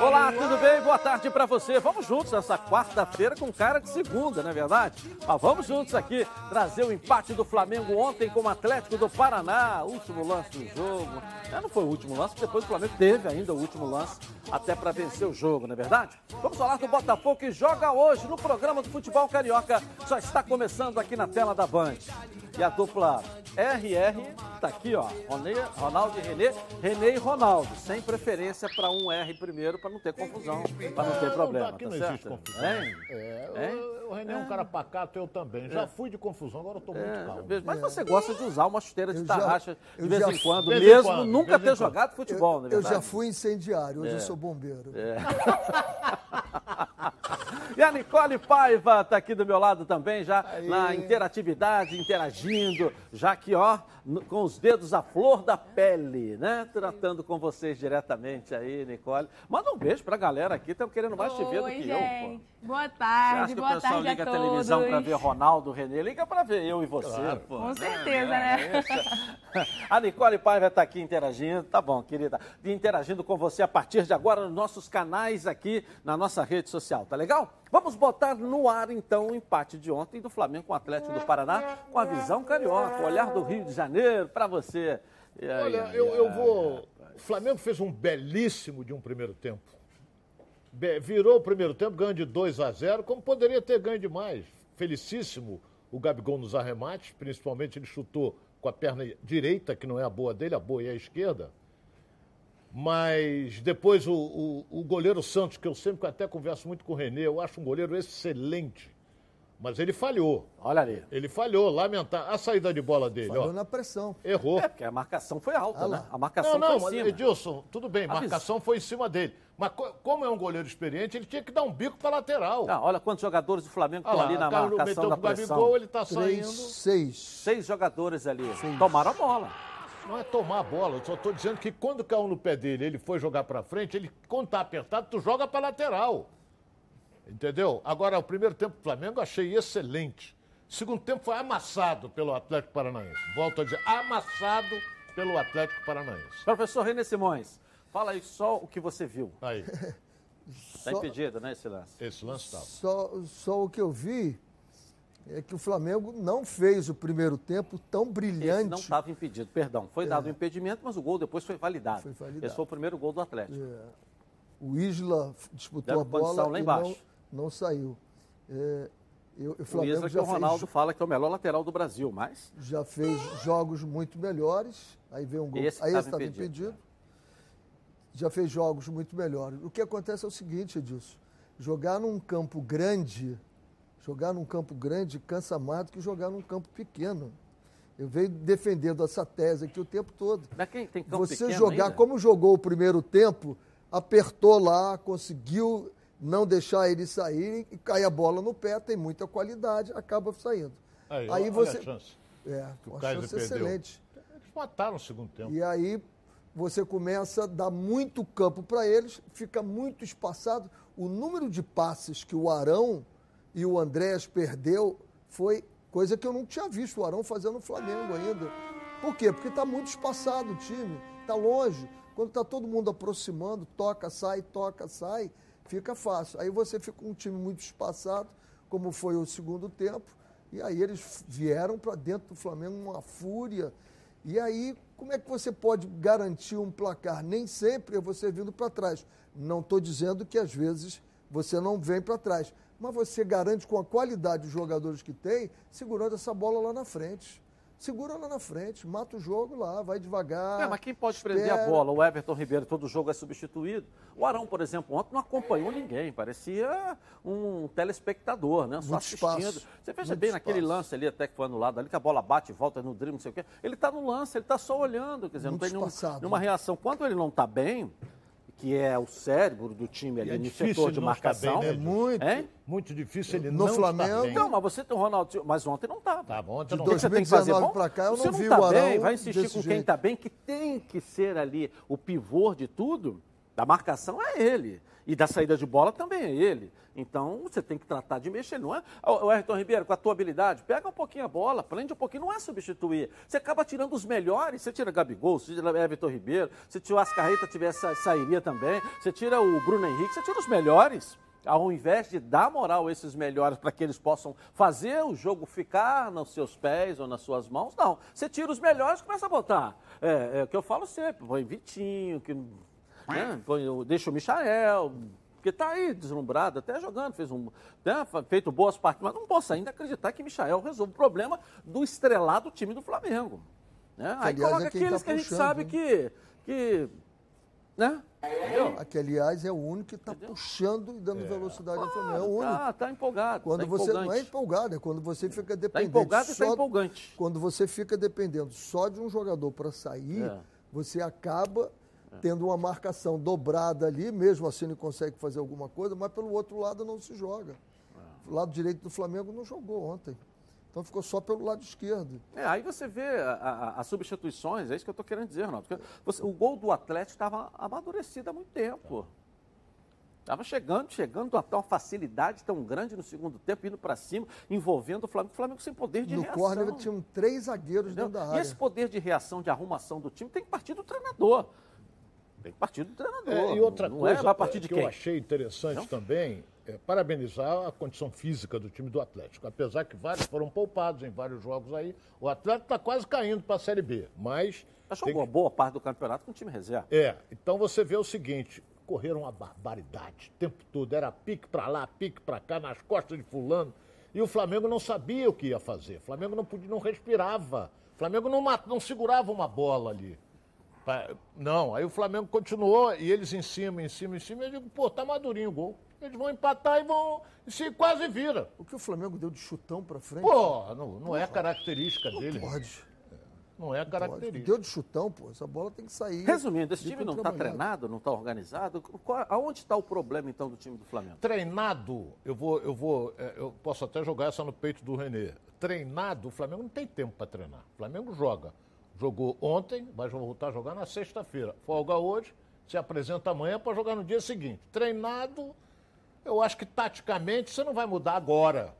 Olá, tudo bem? Boa tarde para você. Vamos juntos nessa quarta-feira com cara de segunda, não é verdade? Mas vamos juntos aqui trazer o empate do Flamengo ontem com o Atlético do Paraná. Último lance do jogo. É, não foi o último lance, depois o Flamengo teve ainda o último lance até para vencer o jogo, não é verdade? Vamos falar do Botafogo que joga hoje no programa do Futebol Carioca. Já está começando aqui na tela da Band. E a dupla RR tá aqui, ó. Ronaldo e Renê. Renê e Ronaldo, sem preferência para um R primeiro para não ter confusão, para não ter problema. Aqui tá não certo? existe confusão. Hein? É, Hein? o, o René é um cara pacato, eu também. Já fui de confusão, agora eu tô muito É, calmo. mas você gosta de usar uma chuteira de Eu já- tarraxa de eu vez já- em quando, mesmo quando, nunca ter quando. jogado futebol, não é eu já fui incendiário, hoje eu sou bombeiro. E a Nicole Paiva está aqui do meu lado também, já na interatividade, interagindo, já que, ó, com os dedos à flor da pele, né? Tratando com vocês diretamente aí, Nicole. Manda um beijo pra galera aqui, estão querendo mais te ver do Oi, que eu, pô. gente. Boa Você tarde, acha que o boa pessoal tarde liga a a televisão pra ver Ronaldo, Renê? Liga pra ver eu e você, Claro. pô. Com certeza, né? A Nicole Paiva está aqui interagindo, tá bom, querida. Interagindo com você a partir de agora nos nossos canais aqui na nossa rede social, tá legal? Vamos botar no ar então o empate de ontem do Flamengo com o Atlético do Paraná, com a visão carioca, o olhar do Rio de Janeiro para você. Aí, Olha, eu, eu vou. O Flamengo fez um belíssimo de um primeiro tempo. Virou o primeiro tempo, ganhando de 2 a 0, como poderia ter ganho de mais. Felicíssimo o Gabigol nos arremates, principalmente ele chutou com a perna direita, que não é a boa dele, a boa é a esquerda. Mas depois o, o, o goleiro Santos, que eu sempre até converso muito com o Renê, eu acho um goleiro excelente. Mas ele falhou. Olha ali. Ele falhou, lamentável. A saída de bola dele, Falou ó. na pressão. Errou. É, porque a marcação foi alta, Ah né? A marcação Não, não, foi em cima. Edilson, tudo bem, Avisa. marcação foi em cima dele. Mas co- como é um goleiro experiente, ele tinha que dar um bico para lateral. Ah, olha quantos jogadores do Flamengo estão lá, ali na o cara marcação meteu da pressão. Gabigol, ele tá Três, saindo. seis. Seis jogadores ali. Tomaram a bola. Não é tomar a bola, eu só tô dizendo que quando caiu no pé dele, ele foi jogar para frente, ele quando tá apertado, tu joga para lateral. Entendeu? Agora, o primeiro tempo do Flamengo eu achei excelente. O segundo tempo foi amassado pelo Atlético Paranaense. Volto a dizer, amassado pelo Atlético Paranaense. Professor René Simões, fala aí só o que você viu. Aí, Está impedido, né, esse lance? esse lance estava. Só, só o que eu vi é que o Flamengo não fez o primeiro tempo tão Esse brilhante. não estava impedido, perdão. Foi dado o impedimento, mas o gol depois foi validado. Foi validado. Esse foi o primeiro gol do Atlético. O Isla disputou Deram a bola lá e embaixo. não, não saiu. É, eu, o Flamengo já o Ronaldo fez, fala que é o melhor lateral do Brasil, mas já fez jogos muito melhores. Aí veio um gol. Esse aí estava impedido, impedido. Já fez jogos muito melhores. O que acontece é o seguinte, Edilson. Jogar num campo grande, jogar num campo grande cansa mais do que jogar num campo pequeno. Eu venho defendendo essa tese aqui o tempo todo. mas quem tem campo Você jogar ainda? como jogou o primeiro tempo, apertou lá, conseguiu não deixar ele sair e cai a bola no pé, tem muita qualidade, acaba saindo. Aí, Aí você a chance. é, que uma chance perdeu. excelente. Eles mataram o segundo tempo. E aí você começa a dar muito campo para eles, fica muito espaçado. O número de passes que o Arão e o Andrés perdeu foi coisa que eu não tinha visto o Arão fazendo no Flamengo ainda. Por quê? Porque está muito espaçado o time, está longe. Quando está todo mundo aproximando, toca, sai, toca, sai, fica fácil. Aí você fica um time muito espaçado, como foi o segundo tempo, e aí eles vieram para dentro do Flamengo uma fúria. E aí, como é que você pode garantir um placar? Nem sempre é você vindo para trás. Não estou dizendo que às vezes você não vem para trás, mas você garante com a qualidade dos jogadores que tem, segurando essa bola lá na frente. Segura lá na frente, mata o jogo lá, vai devagar. É, mas quem pode prender a espera. bola? O Everton Ribeiro, todo jogo é substituído. O Arão, por exemplo, ontem não acompanhou ninguém, parecia um telespectador, né? Só Muito assistindo. espaço, Você veja muito bem naquele espaço. lance ali, até que foi anulado ali, que a bola bate e volta no drible, não sei o quê. Ele está no lance, ele está só olhando, quer dizer, Muito não tem nenhum- nenhuma reação. Quando ele não está bem, que é o cérebro do time ali é no setor de não marcação. bem, né, É muito. Hein? Muito difícil ele No não estar Flamengo- bem. Então, mas você tem o Ronaldo, mas ontem não estava. Tá bom, De então O que que você tem que fazer? 2019 Bom, pra cá, eu você não não vi tá o Arão bem, vai insistir desse com quem está bem, que tem que ser ali o pivô de tudo. Da marcação é ele. E da saída de bola também é ele. Então você tem que tratar de mexer, não é? O Ayrton Ribeiro, com a tua habilidade, pega um pouquinho a bola, prende um pouquinho, não é substituir. Você acaba tirando os melhores, você tira Gabigol, você tira Everton Ribeiro, tira o Ascarreta, tivesse, sairia também, você tira o Bruno Henrique, você tira os melhores ao invés de dar moral a esses melhores para que eles possam fazer o jogo ficar nos seus pés ou nas suas mãos, não. Você tira os melhores e começa a botar. É, é o que eu falo sempre, põe Vitinho, que, né, põe, deixa o Michael, que está aí deslumbrado, até jogando, fez um, né, feito boas partes, mas não posso ainda acreditar que Michael resolve o problema do estrelado time do Flamengo. Né? Aí coloca é aqueles tá que a gente sabe que, que né? Que, aliás, é o único que está puxando e dando é. velocidade ao Flamengo. É o único. Tá, tá empolgado. Quando tá você não é empolgado, é quando você fica tá dependendo. Está empolgado e está empolgante. Quando você fica dependendo só de um jogador para sair, é. você acaba. Tendo uma marcação dobrada ali, mesmo assim ele consegue fazer alguma coisa, mas pelo outro lado não se joga. É. O lado direito do Flamengo não jogou ontem. Então ficou só pelo lado esquerdo. É, aí você vê as substituições, é isso que eu estou querendo dizer, Ronaldo. Você, o gol do Atlético estava amadurecido há muito tempo. Estava chegando, chegando a uma facilidade tão grande no segundo tempo, indo para cima, envolvendo o Flamengo. O Flamengo sem poder de no reação. No córner tinham três zagueiros Entendeu? dentro da área. E esse poder de reação, de arrumação do time, tem que partir do treinador. Tem que partir do treinador. É, e outra não coisa é, partir de que quem? eu achei interessante não? também é, parabenizar a condição física do time do Atlético. Apesar que vários foram poupados em vários jogos aí, o Atlético está quase caindo para a Série B. Mas. Mas jogou que... boa parte do campeonato com o time reserva. É, então você vê o seguinte: correram uma barbaridade o tempo todo. Era pique para lá, pique para cá, nas costas de Fulano. E o Flamengo não sabia o que ia fazer. O Flamengo não podia, não respirava. O Flamengo não, não segurava uma bola ali. Não, aí o Flamengo continuou e eles em cima, em cima, em cima. Eu digo, pô, tá madurinho o gol. Eles vão empatar e vão. E se quase vira. O que o Flamengo deu de chutão pra frente? Pô, não, não é característica não dele. Pode. Não é característica. Deu de chutão, pô. Essa bola tem que sair. Resumindo, esse time não está treinado, não está organizado. Qual, aonde está o problema, então, do time do Flamengo? Treinado, eu vou, eu vou. É, eu posso até jogar essa no peito do Renê. Treinado, o Flamengo não tem tempo para treinar. O Flamengo joga. Jogou ontem, vai voltar a jogar na sexta-feira. Folga hoje, se apresenta amanhã para jogar no dia seguinte. Treinado eu acho que taticamente você não vai mudar agora.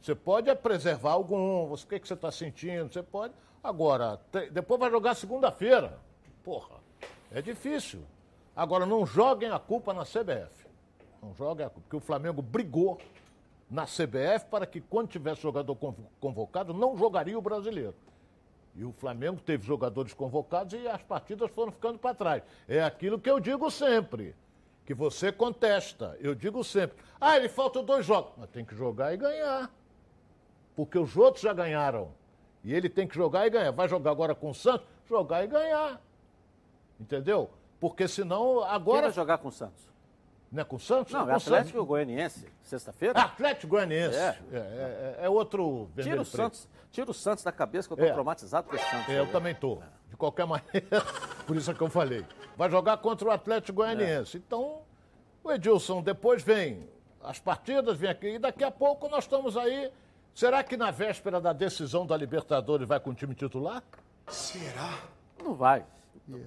Você pode preservar algum, o que, que você está sentindo, você pode. Agora, depois vai jogar segunda-feira. Porra, é difícil. Agora, não joguem a culpa na CBF. Não joguem a culpa, porque o Flamengo brigou na CBF para que quando tivesse jogador convocado, não jogaria o brasileiro. E o Flamengo teve jogadores convocados e as partidas foram ficando para trás. É aquilo que eu digo sempre que você contesta. Eu digo sempre: ah, ele falta dois jogos. Mas tem que jogar e ganhar. Porque os outros já ganharam. E ele tem que jogar e ganhar. Vai jogar agora com o Santos? Jogar e ganhar. Entendeu? Porque senão agora. Quem vai jogar com o Santos? Não é com o Santos? Não, é, é Atlético Santos. Goianiense, sexta-feira. Atlético Goianiense. É. É, é, é outro tira o, Santos, tira o Santos da cabeça que eu estou é. traumatizado com esse Santos. É, eu também estou. De qualquer maneira, por isso é que eu falei. Vai jogar contra o Atlético Goianiense. Então, o Edilson, depois vem as partidas, vem aqui, e daqui a pouco nós estamos aí. Será que na véspera da decisão da Libertadores vai com o time titular? Será? Não vai.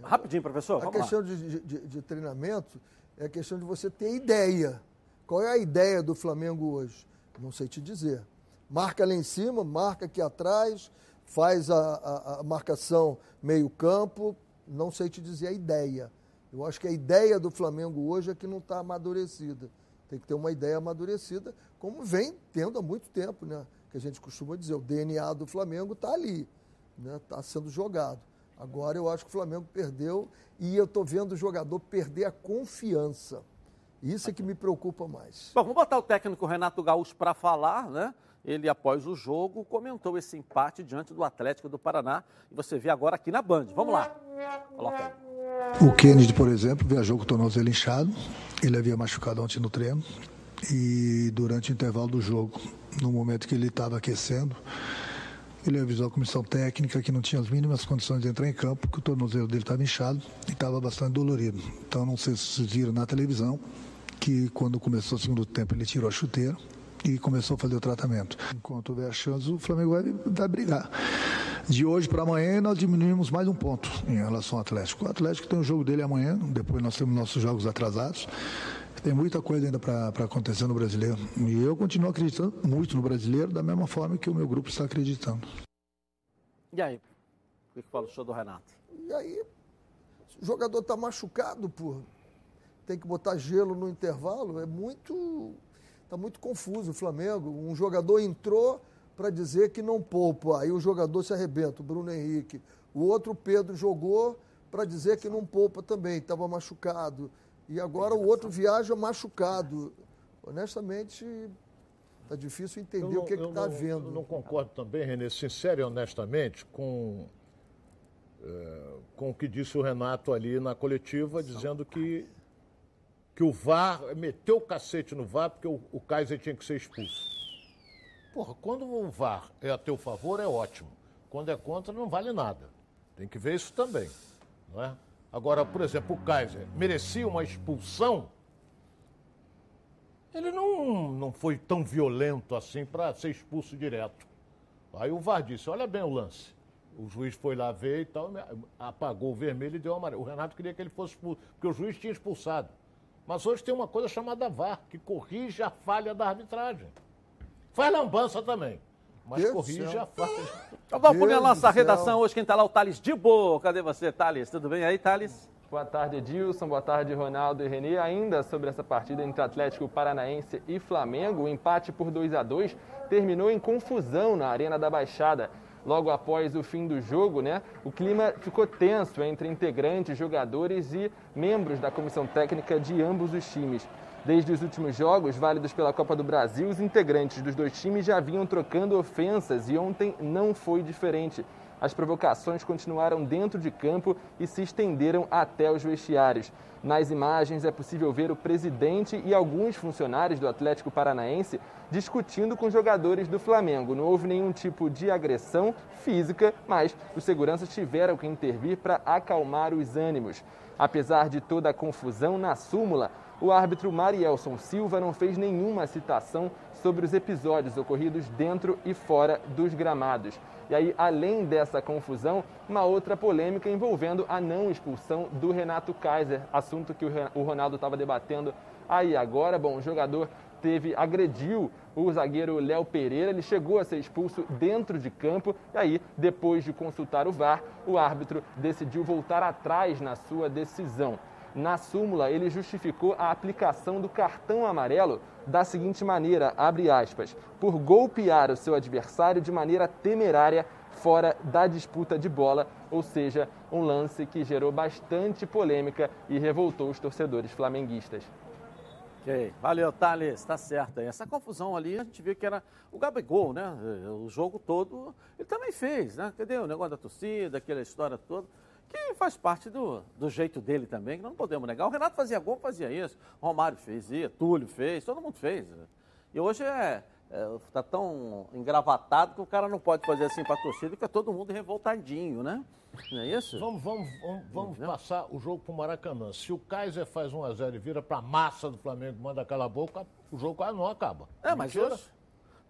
Rapidinho, professor. A questão de, de, de, treinamento é questão de você ter ideia. Qual é a ideia do Flamengo hoje? Não sei te dizer. Marca lá em cima, marca aqui atrás, faz a, a, a marcação meio-campo. Não sei te dizer a ideia. Eu acho que a ideia do Flamengo hoje é que não está amadurecida. Tem que ter uma ideia amadurecida, como vem tendo há muito tempo, né? Que a gente costuma dizer, o DNA do Flamengo está ali, está né? Tá sendo jogado. Agora eu acho que o Flamengo perdeu e eu estou vendo o jogador perder a confiança. Isso é que me preocupa mais. Bom, vamos botar o técnico Renato Gaúcho para falar, né? Ele, após o jogo, comentou esse empate diante do Atlético do Paraná. E você vê agora aqui na Band. Vamos lá. Coloca aí. O Kennedy, por exemplo, viajou com o tornozelo inchado. Ele havia machucado ontem no treino. E durante o intervalo do jogo, no momento que ele estava aquecendo, ele avisou a comissão técnica que não tinha as mínimas condições de entrar em campo, que o tornozelo dele estava inchado e estava bastante dolorido. Então, não sei se vocês viram na televisão que quando começou o segundo tempo ele tirou a chuteira e começou a fazer o tratamento. Enquanto houver chance, o Flamengo vai, vai brigar. de hoje para amanhã nós diminuímos mais um ponto em relação ao Atlético. O Atlético tem o jogo dele amanhã, depois nós temos nossos jogos atrasados. Tem muita coisa ainda para acontecer no brasileiro. E eu continuo acreditando muito no brasileiro, da mesma forma que o meu grupo está acreditando. E aí? O que fala o show do Renato? E aí, o jogador está machucado, por tem que botar gelo no intervalo, é muito. Está muito confuso o Flamengo. Um jogador entrou para dizer que não poupa, aí o jogador se arrebenta, o Bruno Henrique. O outro, Pedro, jogou para dizer que não poupa também, estava machucado. E agora o outro viaja machucado. Honestamente, está difícil entender não, o que está havendo. Eu não concordo também, Renê, sincero e honestamente, com, é, com o que disse o Renato ali na coletiva, dizendo que, que o VAR meteu o cacete no VAR porque o, o Kaiser tinha que ser expulso. Porra, quando o VAR é a teu favor, é ótimo. Quando é contra, não vale nada. Tem que ver isso também. Não é? Agora, por exemplo, o Kaiser merecia uma expulsão. Ele não, não foi tão violento assim para ser expulso direto. Aí o VAR disse: olha bem o lance. O juiz foi lá ver e tal, apagou o vermelho e deu amarelo. O Renato queria que ele fosse expulso, porque o juiz tinha expulsado. Mas hoje tem uma coisa chamada VAR, que corrige a falha da arbitragem. Faz lambança também. Mas Deus corrige a falha. Então vamos para a nossa redação hoje. Quem está lá? O Thales de Boa. Cadê você, Thales? Tudo bem aí, Thales? Boa tarde, Edilson. Boa tarde, Ronaldo e Renê. Ainda sobre essa partida entre Atlético Paranaense e Flamengo, o empate por 2 a 2 terminou em confusão na Arena da Baixada. Logo após o fim do jogo, né, o clima ficou tenso entre integrantes, jogadores e membros da comissão técnica de ambos os times. Desde os últimos jogos, válidos pela Copa do Brasil, os integrantes dos dois times já vinham trocando ofensas e ontem não foi diferente. As provocações continuaram dentro de campo e se estenderam até os vestiários. Nas imagens é possível ver o presidente e alguns funcionários do Atlético Paranaense discutindo com jogadores do Flamengo. Não houve nenhum tipo de agressão física, mas os seguranças tiveram que intervir para acalmar os ânimos. Apesar de toda a confusão na súmula, o árbitro Marielson Silva não fez nenhuma citação sobre os episódios ocorridos dentro e fora dos gramados. E aí, além dessa confusão, uma outra polêmica envolvendo a não expulsão do Renato Kaiser, assunto que o Ronaldo estava debatendo aí agora. Bom, o jogador teve agrediu o zagueiro Léo Pereira, ele chegou a ser expulso dentro de campo e aí, depois de consultar o VAR, o árbitro decidiu voltar atrás na sua decisão. Na súmula, ele justificou a aplicação do cartão amarelo da seguinte maneira, abre aspas, por golpear o seu adversário de maneira temerária fora da disputa de bola, ou seja, um lance que gerou bastante polêmica e revoltou os torcedores flamenguistas. Ok, valeu, Thales, tá certo. Essa confusão ali, a gente viu que era o Gabigol, né? O jogo todo, ele também fez, né? Entendeu? O negócio da torcida, aquela história toda que faz parte do, do jeito dele também, que não podemos negar. O Renato fazia gol, fazia isso, o Romário fez isso, Túlio fez, todo mundo fez. E hoje é, está é, tão engravatado que o cara não pode fazer assim para a torcida, porque é todo mundo revoltadinho, né? Não é isso? Vamos, vamos, vamos, vamos passar o jogo para o Maracanã. Se o Kaiser faz 1x0 e vira para a massa do Flamengo, manda aquela boca, o jogo quase não acaba. É, mas hoje...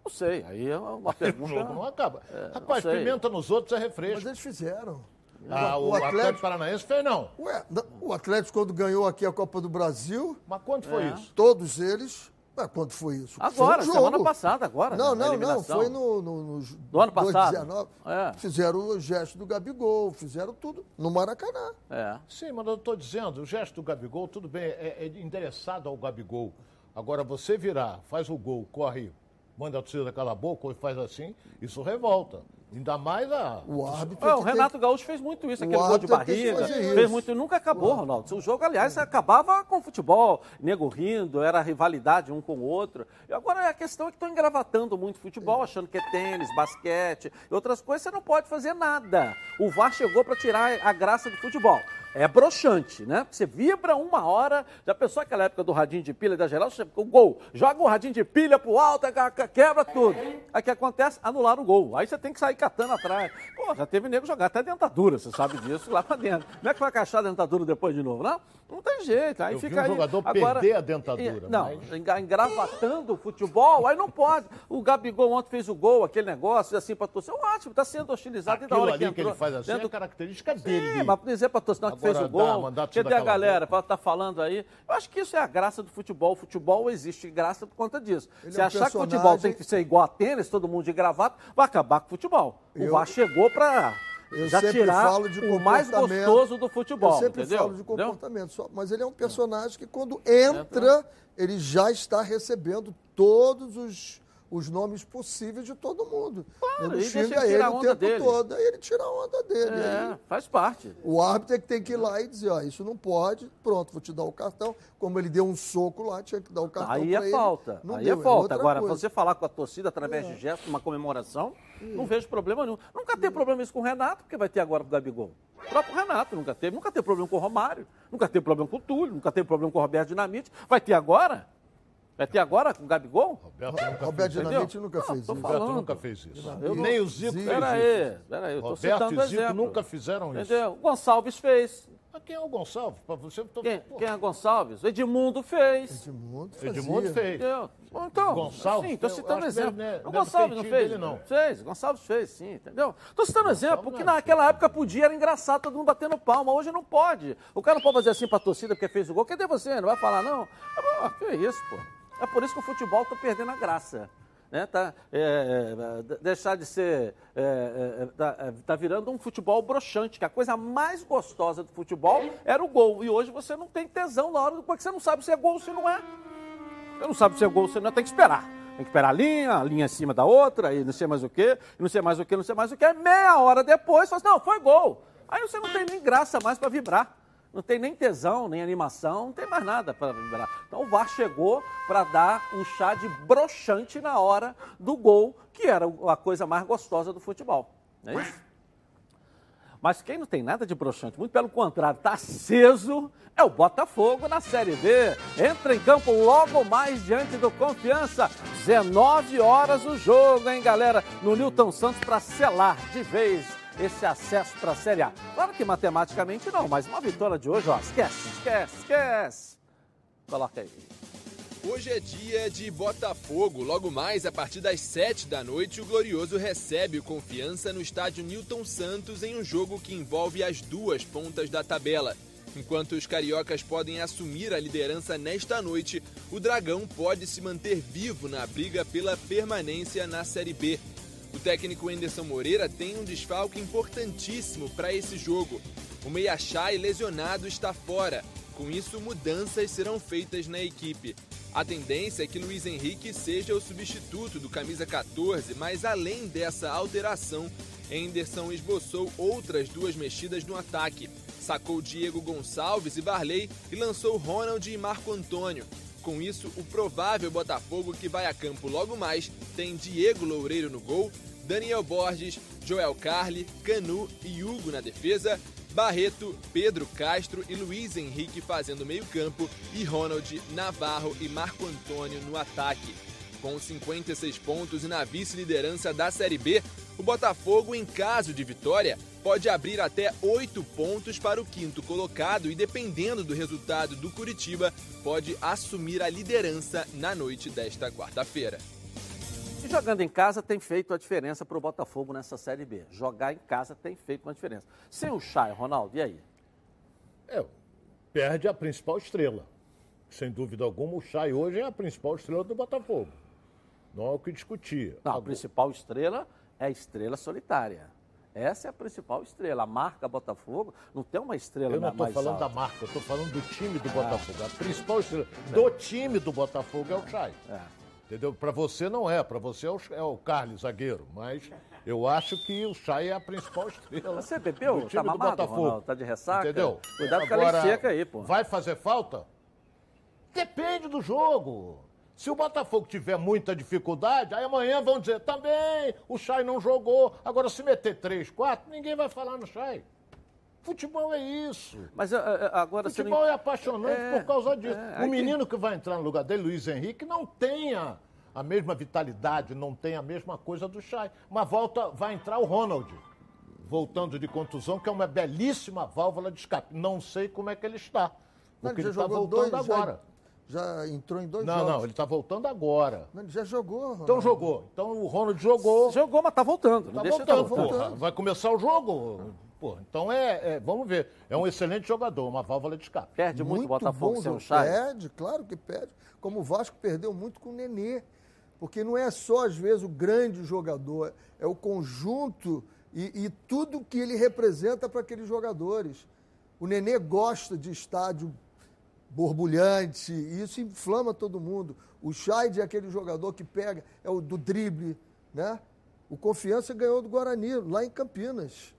Não sei, aí é uma pergunta... o jogo não acaba. É, Rapaz, pimenta nos outros é refresco. Mas eles fizeram. Ah, o, o Atlético... Atlético Paranaense fez não. Ué, o Atlético, quando ganhou aqui a Copa do Brasil. Mas quando foi é. isso? Todos eles. Ué, quando foi isso? Agora, foi um semana passada, agora. Não, não, não. Foi no, no, no do ano passado. 19, é. Fizeram o gesto do Gabigol, fizeram tudo no Maracanã. É. Sim, mas eu estou dizendo, o gesto do Gabigol, tudo bem, é, é endereçado ao Gabigol. Agora, você virar, faz o gol, corre, manda a torcida calar a boca ou faz assim, isso revolta. Ainda mais a. O árbitro. É o Renato tem... Gaúcho fez muito isso, aquele gol de barriga. Fez muito. Nunca acabou, o Ronaldo. O jogo, aliás, acabava com o futebol, nego rindo, era rivalidade um com o outro. E agora a questão é que estão engravatando muito futebol, achando que é tênis, basquete e outras coisas, você não pode fazer nada. O VAR chegou para tirar a graça do futebol é broxante, né? Você vibra uma hora, já pensou aquela época do radinho de pilha da geral, o gol, joga o radinho de pilha pro alto, quebra tudo. Aí o que acontece? Anular o gol. Aí você tem que sair catando atrás. Pô, já teve nego jogar até dentadura, você sabe disso, lá pra dentro. Como é que vai caixar a dentadura depois de novo, não? Não tem jeito. Aí Eu vi fica um aí. jogador Agora, perder a dentadura, Não, mas- engravatando o futebol, aí não pode. O Gabigol ontem fez o gol, aquele negócio, assim, pra torcer. Ótimo, tá sendo hostilizado e da Aquilo hora ali que que, entrou. ele faz assim dentro é característica dele. Sim, mas dizer pra que Agora fez o gol, tem a galera boca. tá falando aí. Eu acho que isso é a graça do futebol. O futebol existe graça por conta disso. Ele Se é um achar que o futebol personagem- tem que ser igual a tênis, todo mundo de gravata, vai acabar com o futebol. O Eu- VAR chegou para Eu já sempre tirar falo de o mais gostoso do futebol, Eu sempre entendeu? falo de comportamento, só- mas ele é um personagem que quando entra, ele já está recebendo todos os, os nomes possíveis de todo mundo. Claro, Ele xinga ele ele o tempo dele. todo, aí ele tira a onda dele. aí É, faz parte. o árbitro é que tem que ir lá e dizer, ó, isso não pode, pronto, vou te dar o cartão. Como ele deu um soco lá, tinha que dar o cartão Aí é ele. falta. Não aí deu, é falta. Agora, coisa. você falar com a torcida através de gestos, uma comemoração, não vejo problema nenhum. Nunca teve problema isso com o Renato, porque vai ter agora com o Gabigol. O próprio Renato nunca teve. Nunca teve problema com o Romário. Nunca teve problema com o Túlio. Nunca teve problema com o Roberto Dinamite. Vai ter agora? Vai ter agora com o Gabigol? Roberto nunca Roberto fez, Dinamite Entendeu? nunca Não, fez isso. falando. Roberto nunca fez isso. Eu não- Nem o Zico fez Pera isso. aí, pera aí. Eu tô Roberto citando e Zico exemplo. nunca fizeram isso. Entendeu? O Gonçalves fez. Mas quem é o Gonçalves? Para você, eu tô... Quem, quem é Gonçalves? O Edmundo fez. Edmundo fazia. Edmundo fez. Entendeu? Bom, Então, Gonçalves, sim, tô citando exemplo. ele não é- o não Gonçalves não fez? dele, não. Fez, o Gonçalves fez, sim, entendeu? Tô citando exemplo, porque não é naquela época podia, era engraçado, todo mundo batendo palma. Hoje não pode. O cara não pode fazer assim pra torcida porque fez o gol. Cadê você? Não vai falar, não? Ah, que é isso, pô? É por isso que o futebol tá perdendo a graça. Né? Tá, é, é, de- deixar de ser. é, é, tá, é, tá virando um futebol broxante, que a coisa mais gostosa do futebol era o gol. E hoje você não tem tesão na hora. Porque você não sabe se é gol ou se não é. Você não sabe se é gol ou se não é, tem que esperar. Tem que esperar a linha, a linha acima da outra, e não sei mais o quê, não sei mais o quê, não sei mais o quê. Aí meia hora depois, você fala assim, não, foi gol. Aí você não tem nem graça mais para vibrar. Não tem nem tesão, nem animação, não tem mais nada para vibrar. Então o VAR chegou para dar um chá de broxante na hora do gol, que era a coisa mais gostosa do futebol. Não é isso? Mas quem não tem nada de broxante, muito pelo contrário, está aceso, é o Botafogo na Série B. Entra em campo logo mais diante do Confiança. 19 horas o jogo, hein, galera? No Newton Santos para selar de vez esse acesso para a Série A. Claro que matematicamente não, mas uma vitória de hoje, ó, esquece, esquece, esquece. Coloca aí. Hoje é dia de Botafogo. Logo mais, a partir das 7 da noite, o Glorioso recebe Confiança no estádio Newton Santos em um jogo que envolve as duas pontas da tabela. Enquanto os cariocas podem assumir a liderança nesta noite, o Dragão pode se manter vivo na briga pela permanência na Série B. O técnico Enderson Moreira tem um desfalque importantíssimo para esse jogo. O Meia Chay lesionado está fora. Com isso, mudanças serão feitas na equipe. A tendência é que Luiz Henrique seja o substituto do camisa 14, mas além dessa alteração, Henderson esboçou outras duas mexidas no ataque. Sacou Diego Gonçalves e Barley e lançou Ronald e Marco Antônio. Com isso, o provável Botafogo que vai a campo logo mais tem Diego Loureiro no gol, Daniel Borges, Joel Carli, Canu e Hugo na defesa, Barreto, Pedro Castro e Luiz Henrique fazendo meio-campo e Ronald, Navarro e Marco Antônio no ataque. Com 56 pontos e na vice-liderança da Série B, o Botafogo, em caso de vitória, pode abrir até 8 pontos para o quinto colocado e, dependendo do resultado do Curitiba, pode assumir a liderança na noite desta quarta-feira. E jogando em casa tem feito a diferença para o Botafogo nessa Série B. Jogar em casa tem feito uma diferença. Sem o Chay, Ronaldo, e aí? É, perde a principal estrela. Sem dúvida alguma, o Chay hoje é a principal estrela do Botafogo. Não há o que discutir. Não, a principal estrela é a estrela solitária. Essa é a principal estrela. A marca Botafogo não tem uma estrela Eu não estou falando alta. da marca, eu estou falando do time Ah. do Botafogo. A principal estrela do time do Botafogo é o Chay. É. Entendeu? Para você não é, para você é o, é o Carlos, zagueiro. Mas eu acho que o Chay é a principal estrela. Você bebeu? do Tá time do mamado, Botafogo. Ronaldo? Tá de ressaca? Entendeu? Cuidado com a seca aí, pô. Vai fazer falta? Depende do jogo. Se o Botafogo tiver muita dificuldade, aí amanhã vão dizer também o Chay não jogou. Agora, se meter três, quatro, ninguém vai falar no Chay. Futebol é isso. Mas eh, eh, agora Futebol não... é apaixonante É, por causa disso. é, o menino que vai entrar no lugar dele, Luiz Henrique, não tenha a mesma vitalidade, não tem a mesma coisa do Chay. Mas volta, vai entrar o Ronald, voltando de contusão, que é uma belíssima válvula de escape. Não sei como é que ele está. Porque ele está voltando dois, agora. Já entrou em dois Não, jogos. não, ele está voltando agora. Não, ele já jogou, Ronaldo. Então jogou. Então o Ronald jogou. Jogou, mas tá voltando. Não Tá deixa voltando, tá voltando. porra. Vai começar o jogo. Pô, então é, é- Vamos ver. É um excelente jogador, uma válvula de escape. Perde muito, o Botafogo sem o. Perde, claro que perde. Como o Vasco perdeu muito com o Nenê. Porque não é só, às vezes, o grande jogador, é o conjunto e, e tudo que ele representa para aqueles jogadores. O Nenê gosta de estádio borbulhante, e isso inflama todo mundo. O Scheid é aquele jogador que pega, é o do drible, né? O Confiança ganhou do Guarani, lá em Campinas.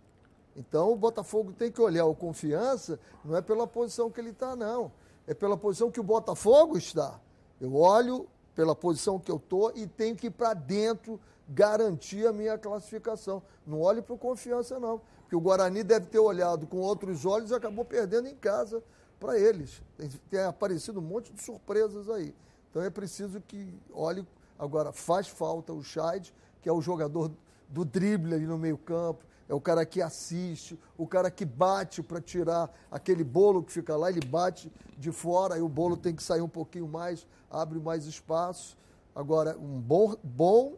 Então o Botafogo tem que olhar o Confiança, não é pela posição que ele está, não. É pela posição que o Botafogo está. Eu olho pela posição que eu estou e tenho que ir para dentro garantir a minha classificação. Não olhe para o Confiança, não. Porque o Guarani deve ter olhado com outros olhos e acabou perdendo em casa para eles. Tem, tem aparecido um monte de surpresas aí. Então é preciso que olhe. Agora, faz falta o Scheid, que é o jogador do drible ali no meio-campo, é o cara que assiste, o cara que bate para tirar aquele bolo que fica lá, ele bate de fora, aí o bolo tem que sair um pouquinho mais, abre mais espaço. Agora, um bom, bom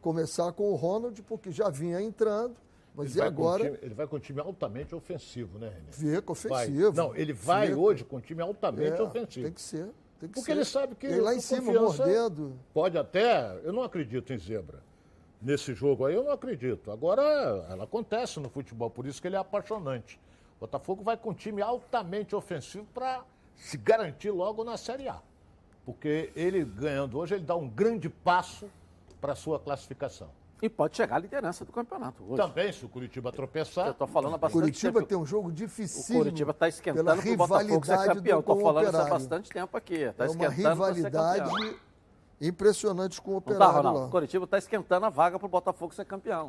começar com o Ronald, porque já vinha entrando, mas Ele e vai com um agora? time- ele vai com um time altamente ofensivo, né, René? Fica Vai. ofensivo. Não, ele vai Fica. hoje com um time altamente É, ofensivo. Tem que ser. Tem que Porque ser. ele sabe que. Ele lá em cima, mordendo. Pode até. Eu não acredito em zebra. Nesse jogo aí eu não acredito. Agora, ela acontece no futebol, por isso que ele é apaixonante. O Botafogo vai com um time altamente ofensivo para se garantir logo na Série A. Porque ele ganhando hoje, ele dá um grande passo para a sua classificação. E pode chegar à liderança do campeonato hoje. Também, se o Curitiba tropeçar. Eu tô falando há bastante Curitiba tempo. tem um jogo O difícil. Curitiba está esquentando pela para o Botafogo ser rivalidade campeão. Estou o falando isso há Operário. bastante tempo aqui. Está É uma ser rivalidade impressionante com o Não tá, Operário lá. O Curitiba está esquentando a vaga para o Botafogo ser campeão.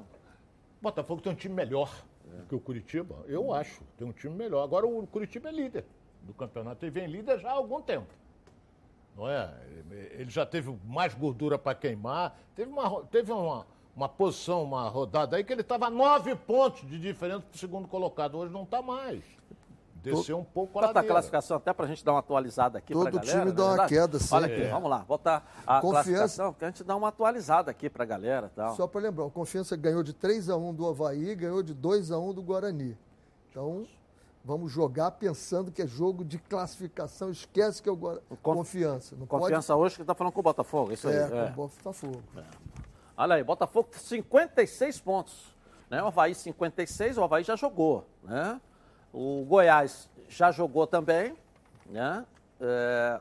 O Botafogo tem um time melhor do que o Curitiba, eu acho. Tem um time melhor. Agora o Curitiba é líder do campeonato. Ele vem líder já há algum tempo. Não é? Ele já teve mais gordura para queimar. Teve, uma, teve uma, uma posição, uma rodada aí que ele estava a nove pontos de diferença para o segundo colocado. Hoje não está mais. Desceu um pouco a Bota a classificação até para a gente dar uma atualizada aqui Todo para a galera. time não é dá uma verdade? queda Olha sempre. aqui, vamos lá. Botar a Confiança- classificação, que a gente dá uma atualizada aqui para a galera tal. Só para lembrar, o Confiança ganhou de 3 a 1 do Havaí, ganhou de 2 a 1 do Guarani. Então, vamos jogar pensando que é jogo de classificação. Esquece que é o Gua- Con- Confiança. Não Confiança hoje que está falando com o Botafogo, isso pode... aí. É, é. com o Botafogo. Olha aí, Botafogo 56 pontos. Né? O Havaí 56, o Havaí já jogou. Né? O Goiás já jogou também, né? É,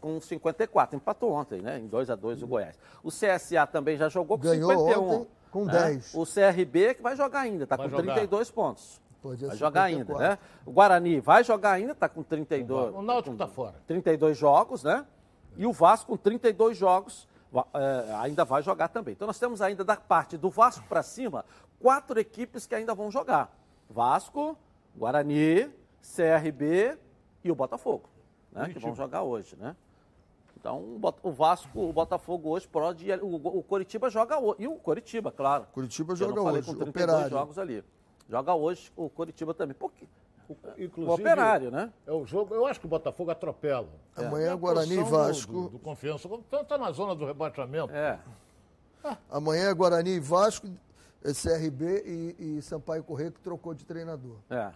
com 54, empatou ontem, né? Em 2 a 2 o Goiás. O CSA também já jogou com Ganhou 51. ontem com né? 10. O CRB que vai jogar ainda, está Vai com jogar. 32 pontos. Vai jogar 54. ainda, né? O Guarani vai jogar ainda, está com 32. O Náutico está fora. 32 jogos, né? E o Vasco, com 32 jogos, ainda vai jogar também. Então nós temos ainda da parte do Vasco para cima, quatro equipes que ainda vão jogar: Vasco, Guarani, CRB e o Botafogo, né? Que vão jogar hoje, né? Então o Vasco, o Botafogo hoje pode. O, o Coritiba joga hoje. E o Coritiba, claro. Não joga hoje, Com 32 Operário. jogos ali. Joga hoje o Coritiba também. Por quê? Inclusive, O Operário, né? É o jogo. Eu acho que o Botafogo atropela. Amanhã É Guarani e Vasco. Do, do Confiança. O Confiança está na zona do rebaixamento. É. Amanhã é Guarani e Vasco, é CRB e, e Sampaio Corrêa que trocou de treinador. É.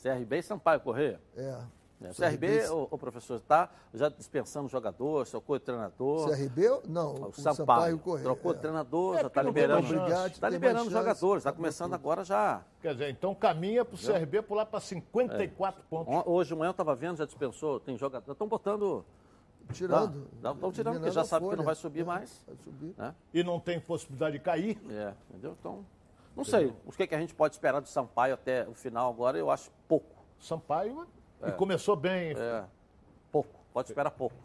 CRB e Sampaio Corrêa. É. É, o CRB, o, o professor, está já dispensando jogador, trocou de treinador. CRB, não, O o Sampaio, Sampaio Corrêa. trocou é. de treinador, É, já está liberando, está liberando jogadores, está começando agora já. Quer dizer, então caminha para o CRB pular para 54 pontos. On- Hoje de manhã eu estava vendo, já dispensou, tem jogador, estão botando, Tirando. estão tirando, porque já a sabe que não folha. vai subir É, mais. Vai subir. Né? E não tem possibilidade de cair. É, entendeu? Então, não sei, o que, que a gente pode esperar do Sampaio até o final agora, eu acho pouco. Sampaio. E começou bem. É, pouco, pode esperar pouco.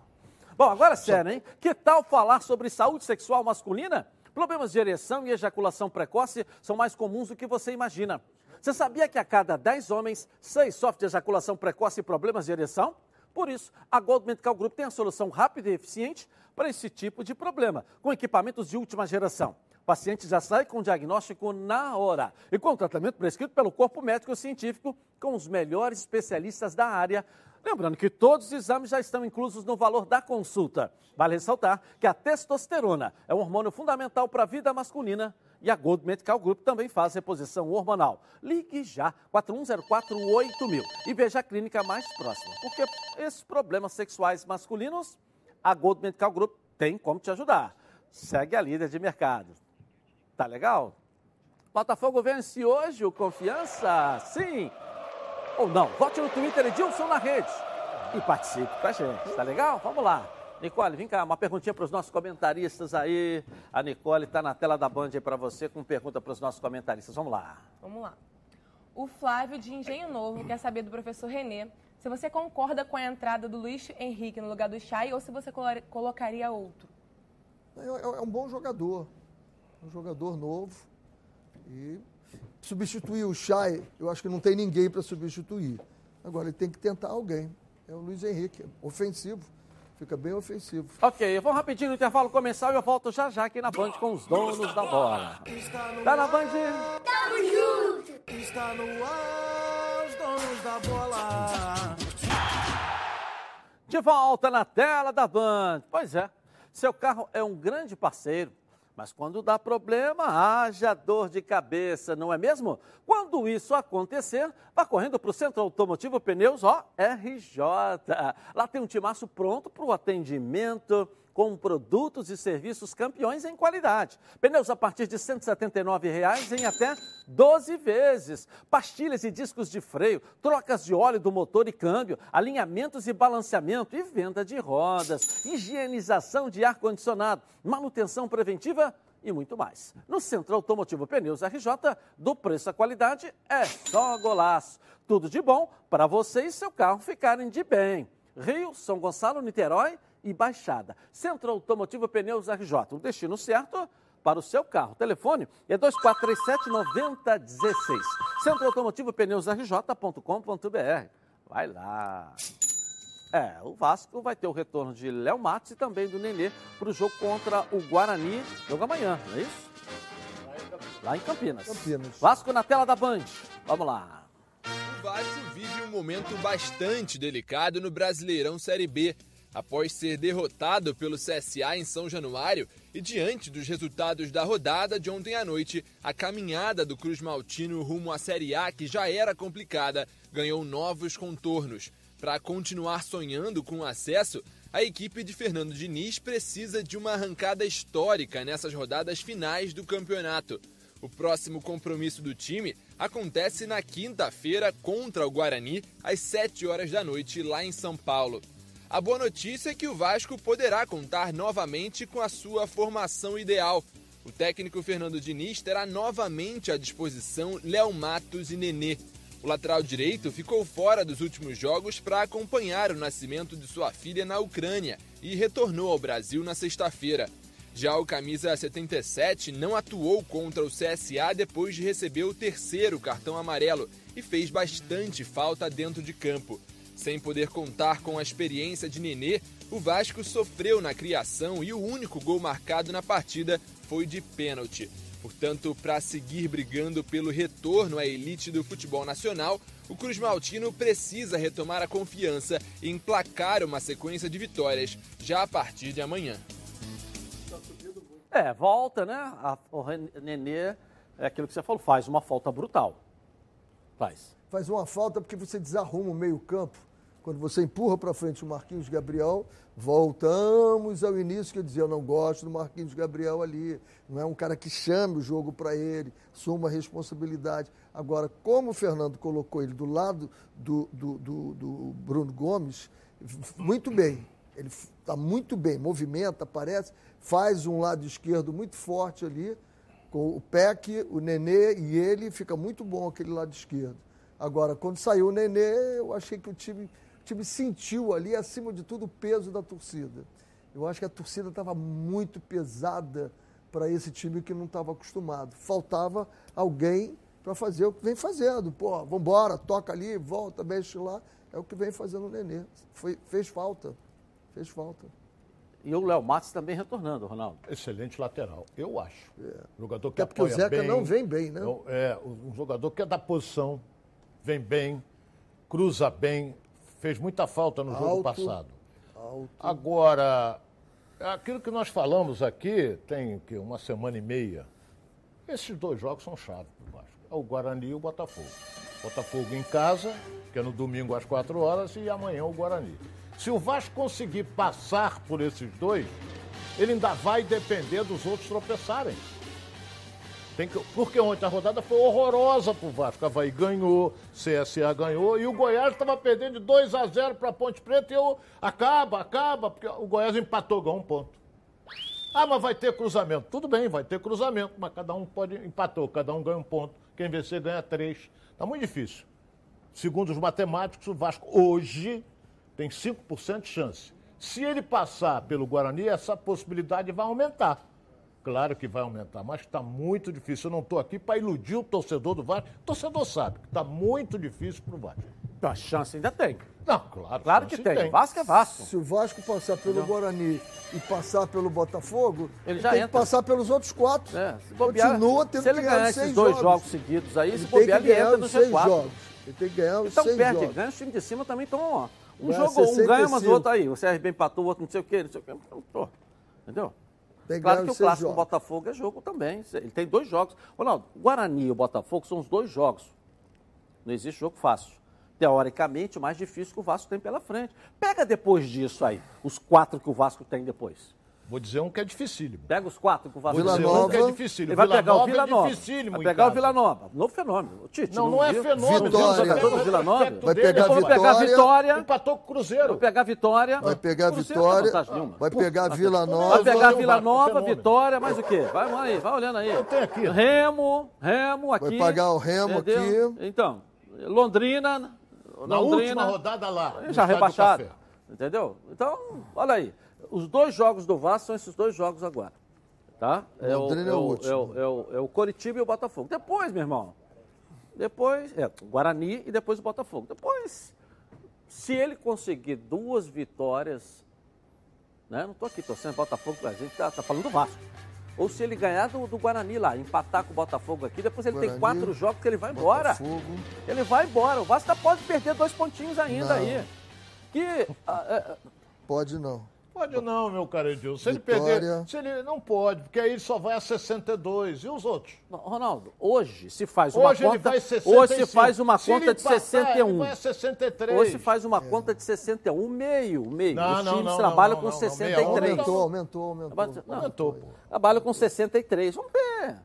Bom, agora sério, hein? Que tal falar sobre saúde sexual masculina? Problemas de ereção e ejaculação precoce são mais comuns do que você imagina. Você sabia que a cada 10 homens, 6 sofrem de ejaculação precoce e problemas de ereção? Por isso, a Gold Medical Group tem a solução rápida e eficiente para esse tipo de problema, com equipamentos de última geração. O paciente já sai com o diagnóstico na hora e com o tratamento prescrito pelo corpo médico científico com os melhores especialistas da área. Lembrando que todos os exames já estão inclusos no valor da consulta. Vale ressaltar que a testosterona é um hormônio fundamental para a vida masculina e a Gold Medical Group também faz reposição hormonal. Ligue já 41048000 e veja a clínica mais próxima, porque esses problemas sexuais masculinos, a Gold Medical Group tem como te ajudar. Segue a líder de mercado. Tá legal? Botafogo vence hoje o Confiança? Sim ou não? Vote no Twitter Edilson na rede e participe com a gente. Tá legal? Vamos lá. Nicole, vem cá, uma perguntinha para os nossos comentaristas aí. A Nicole está na tela da Band aí para você com pergunta para os nossos comentaristas. Vamos lá. Vamos lá. O Flávio de Engenho Novo quer saber do professor Renê se você concorda com a entrada do Luiz Henrique no lugar do Chay ou se você colocaria outro. É, é, é um bom jogador um jogador novo. E substituir o Chay, eu acho que não tem ninguém para substituir. Agora ele tem que tentar alguém. É o Luiz Henrique, ofensivo. Fica bem ofensivo. Ok, vamos rapidinho no intervalo começar e eu volto já já aqui na Band com os donos da bola. Tá na Band? Tamo junto! Está no ar, os donos da bola. De volta na tela da Band. Pois é, seu carro é um grande parceiro mas quando dá problema, haja dor de cabeça, não é mesmo? Quando isso acontecer, vá correndo para o Centro Automotivo Pneus ORJ. Lá tem um timaço pronto para o atendimento com produtos e serviços campeões em qualidade. Pneus a partir de 179 reais em até 12 vezes. Pastilhas e discos de freio, trocas de óleo do motor e câmbio, alinhamentos e balanceamento e venda de rodas, higienização de ar-condicionado, manutenção preventiva e muito mais. No Centro Automotivo Pneus RJ, do preço à qualidade é só golaço. Tudo de bom para você e seu carro ficarem de bem. Rio, São Gonçalo, Niterói e Baixada. Centro Automotivo Pneus RJ, o destino certo para o seu carro. O telefone é 2437-9016. Centro Automotivo Pneus RJ.com.br. Vai lá. É, o Vasco vai ter o retorno de Léo Matos e também do Nenê para o jogo contra o Guarani. Jogo amanhã, não é isso? Lá em Campinas. Campinas. Vasco na tela da Band. Vamos lá. O Vasco vive um momento bastante delicado no Brasileirão Série B após ser derrotado pelo CSA em São Januário e diante dos resultados da rodada de ontem à noite, a caminhada do Cruz Maltino rumo à Série A, que já era complicada, ganhou novos contornos. Para continuar sonhando com o acesso, a equipe de Fernando Diniz precisa de uma arrancada histórica nessas rodadas finais do campeonato. O próximo compromisso do time acontece na quinta-feira contra o Guarani, às 7 horas da noite, lá em São Paulo. A boa notícia é que o Vasco poderá contar novamente com a sua formação ideal. O técnico Fernando Diniz terá novamente à disposição Léo Matos e Nenê. O lateral direito ficou fora dos últimos jogos para acompanhar o nascimento de sua filha na Ucrânia e retornou ao Brasil na sexta-feira. Já o camisa 77 não atuou contra o CSA depois de receber o terceiro cartão amarelo e fez bastante falta dentro de campo. Sem poder contar com a experiência de Nenê, o Vasco sofreu na criação e o único gol marcado na partida foi de pênalti. Portanto, para seguir brigando pelo retorno à elite do futebol nacional, o Cruz Maltino precisa retomar a confiança e emplacar uma sequência de vitórias já a partir de amanhã. É, volta, né? O Nenê, é aquilo que você falou, faz uma falta brutal. Faz faz uma falta porque você desarruma o meio-campo. Quando você empurra para frente o Marquinhos Gabriel, voltamos ao início que eu dizia, eu não gosto do Marquinhos Gabriel ali. Não é um cara que chame o jogo para ele, suma responsabilidade. Agora, como o Fernando colocou ele do lado do, do, do, do Bruno Gomes, muito bem. Ele está muito bem, movimenta, aparece, faz um lado esquerdo muito forte ali, com o Peck, o Nenê e ele, fica muito bom aquele lado esquerdo. Agora, quando saiu o Nenê, eu achei que o time, o time sentiu ali, acima de tudo, o peso da torcida. Eu acho que a torcida estava muito pesada para esse time que não estava acostumado. Faltava alguém para fazer o que vem fazendo. Pô, vambora, toca ali, volta, mexe lá. É o que vem fazendo o Nenê. Foi, fez falta. Fez falta. E o Léo Matos também retornando, Ronaldo. Excelente lateral, eu acho. Jogador que Até porque o Zeca bem, não vem bem, né? É, um jogador que é da posição, vem bem, cruza bem, fez muita falta no jogo Alto. passado. Alto. Agora, aquilo que nós falamos aqui tem que uma semana e meia. Esses dois jogos são chaves para o Vasco. É o Guarani e o Botafogo. Botafogo em casa, que é no domingo às quatro horas, e amanhã o Guarani. Se o Vasco conseguir passar por esses dois, ele ainda vai depender dos outros tropeçarem. Tem que- porque ontem a rodada foi horrorosa pro Vasco. Havaí ganhou, CSA ganhou e o Goiás estava perdendo de 2 a 0 para Ponte Preta e eu acaba, acaba, porque o Goiás empatou, ganhou um ponto. Ah, mas vai ter cruzamento. Tudo bem, vai ter cruzamento, mas cada um pode empatou, cada um ganha um ponto. Quem vencer ganha três. Tá muito difícil. Segundo os matemáticos, o Vasco hoje tem 5% de chance. Se ele passar pelo Guarani, essa possibilidade vai aumentar. Claro que vai aumentar, mas está muito difícil. Eu não estou aqui para iludir o torcedor do Vasco. O torcedor sabe que está muito difícil para o Vasco. A chance ainda tem. Não, claro. Claro que chance tem. Vasco é Vasco. Se o Vasco passar pelo Guarani e passar pelo Botafogo, Ele já tem entra. que passar pelos outros quatro. É, se bobear, Continua tendo se ele que ganhar esses dois jogos. jogos seguidos aí, Ele se tem bobear, ele entra no os seis G4. jogos. Ele tem que ganhar os Então seis perde, jogos. ganha, os times de cima também estão, ó. Um Ganha jogo, um ganha, mas o 65. outro aí. O CRB empatou, o outro não sei o quê, não sei o quê. Entendeu? Claro que o clássico do jogos. Botafogo é jogo também. Ele tem dois jogos. Ronaldo, o Guarani e o Botafogo são os dois jogos. Não existe jogo fácil. Teoricamente, o mais difícil que o Vasco tem pela frente. Pega depois disso aí, os quatro que o Vasco tem depois. Vou dizer um que é dificílimo. Pega os quatro que o Vasco Vila dizer um Nova. que é dificílimo. Ele vai Vila pegar o Nova Vila é Nova. dificílimo Vai pegar o. Vila Nova. Novo fenômeno. O Tite, Não, não é viu? fenômeno. Vitória. Deus, Vila Nova. Vai pegar ele Vai pegar a Vitória. Vitória. Empatou com o Cruzeiro. Vai pegar a Vitória. Vai pegar não Vitória, vai pegar a Vila Vai Nova. pegar a Vasco, Vila Nova. Vitória, mais o quê? Vai, vai aí, vai olhando aí. Eu tenho aqui. Remo, Remo aqui. pagar o Remo entendeu? aqui. Então, Londrina. Na Londrina, última rodada lá. já rebaixado. Entendeu? Então, olha aí. Os dois jogos do Vasco são esses dois jogos agora. Tá? É o, é é o o, último. é o, é o, é o Coritiba e o Botafogo. Depois, meu irmão. Depois, é, o Guarani e depois o Botafogo. Depois, se ele conseguir duas vitórias, né? Não estou aqui torcendo Botafogo, a gente tá, tá falando do Vasco. Ou se ele ganhar do, do Guarani lá, empatar com o Botafogo aqui, depois ele tem Guarani, quatro jogos que ele vai embora. Botafogo. Ele vai embora. O Vasco ainda pode perder dois pontinhos ainda Não. aí. Que. ah, é, Pode não. Pode não, meu caro Edilson. Se ele Vitória. perder. Se ele não pode, porque aí ele só vai a 62. E os outros? Ronaldo, hoje se faz uma Hoje ele conta. vai 65. hoje se faz uma Se conta ele de passar, 61. Ele vai a 63. Hoje se faz uma conta de 61, meio, meio. Não, Os não, times não, trabalham não, com não, não, meia 63. hora Aumentou, aumentou, aumentou. Trabalha- não, Aumentou, pô. Trabalham com 63. Vamos ver.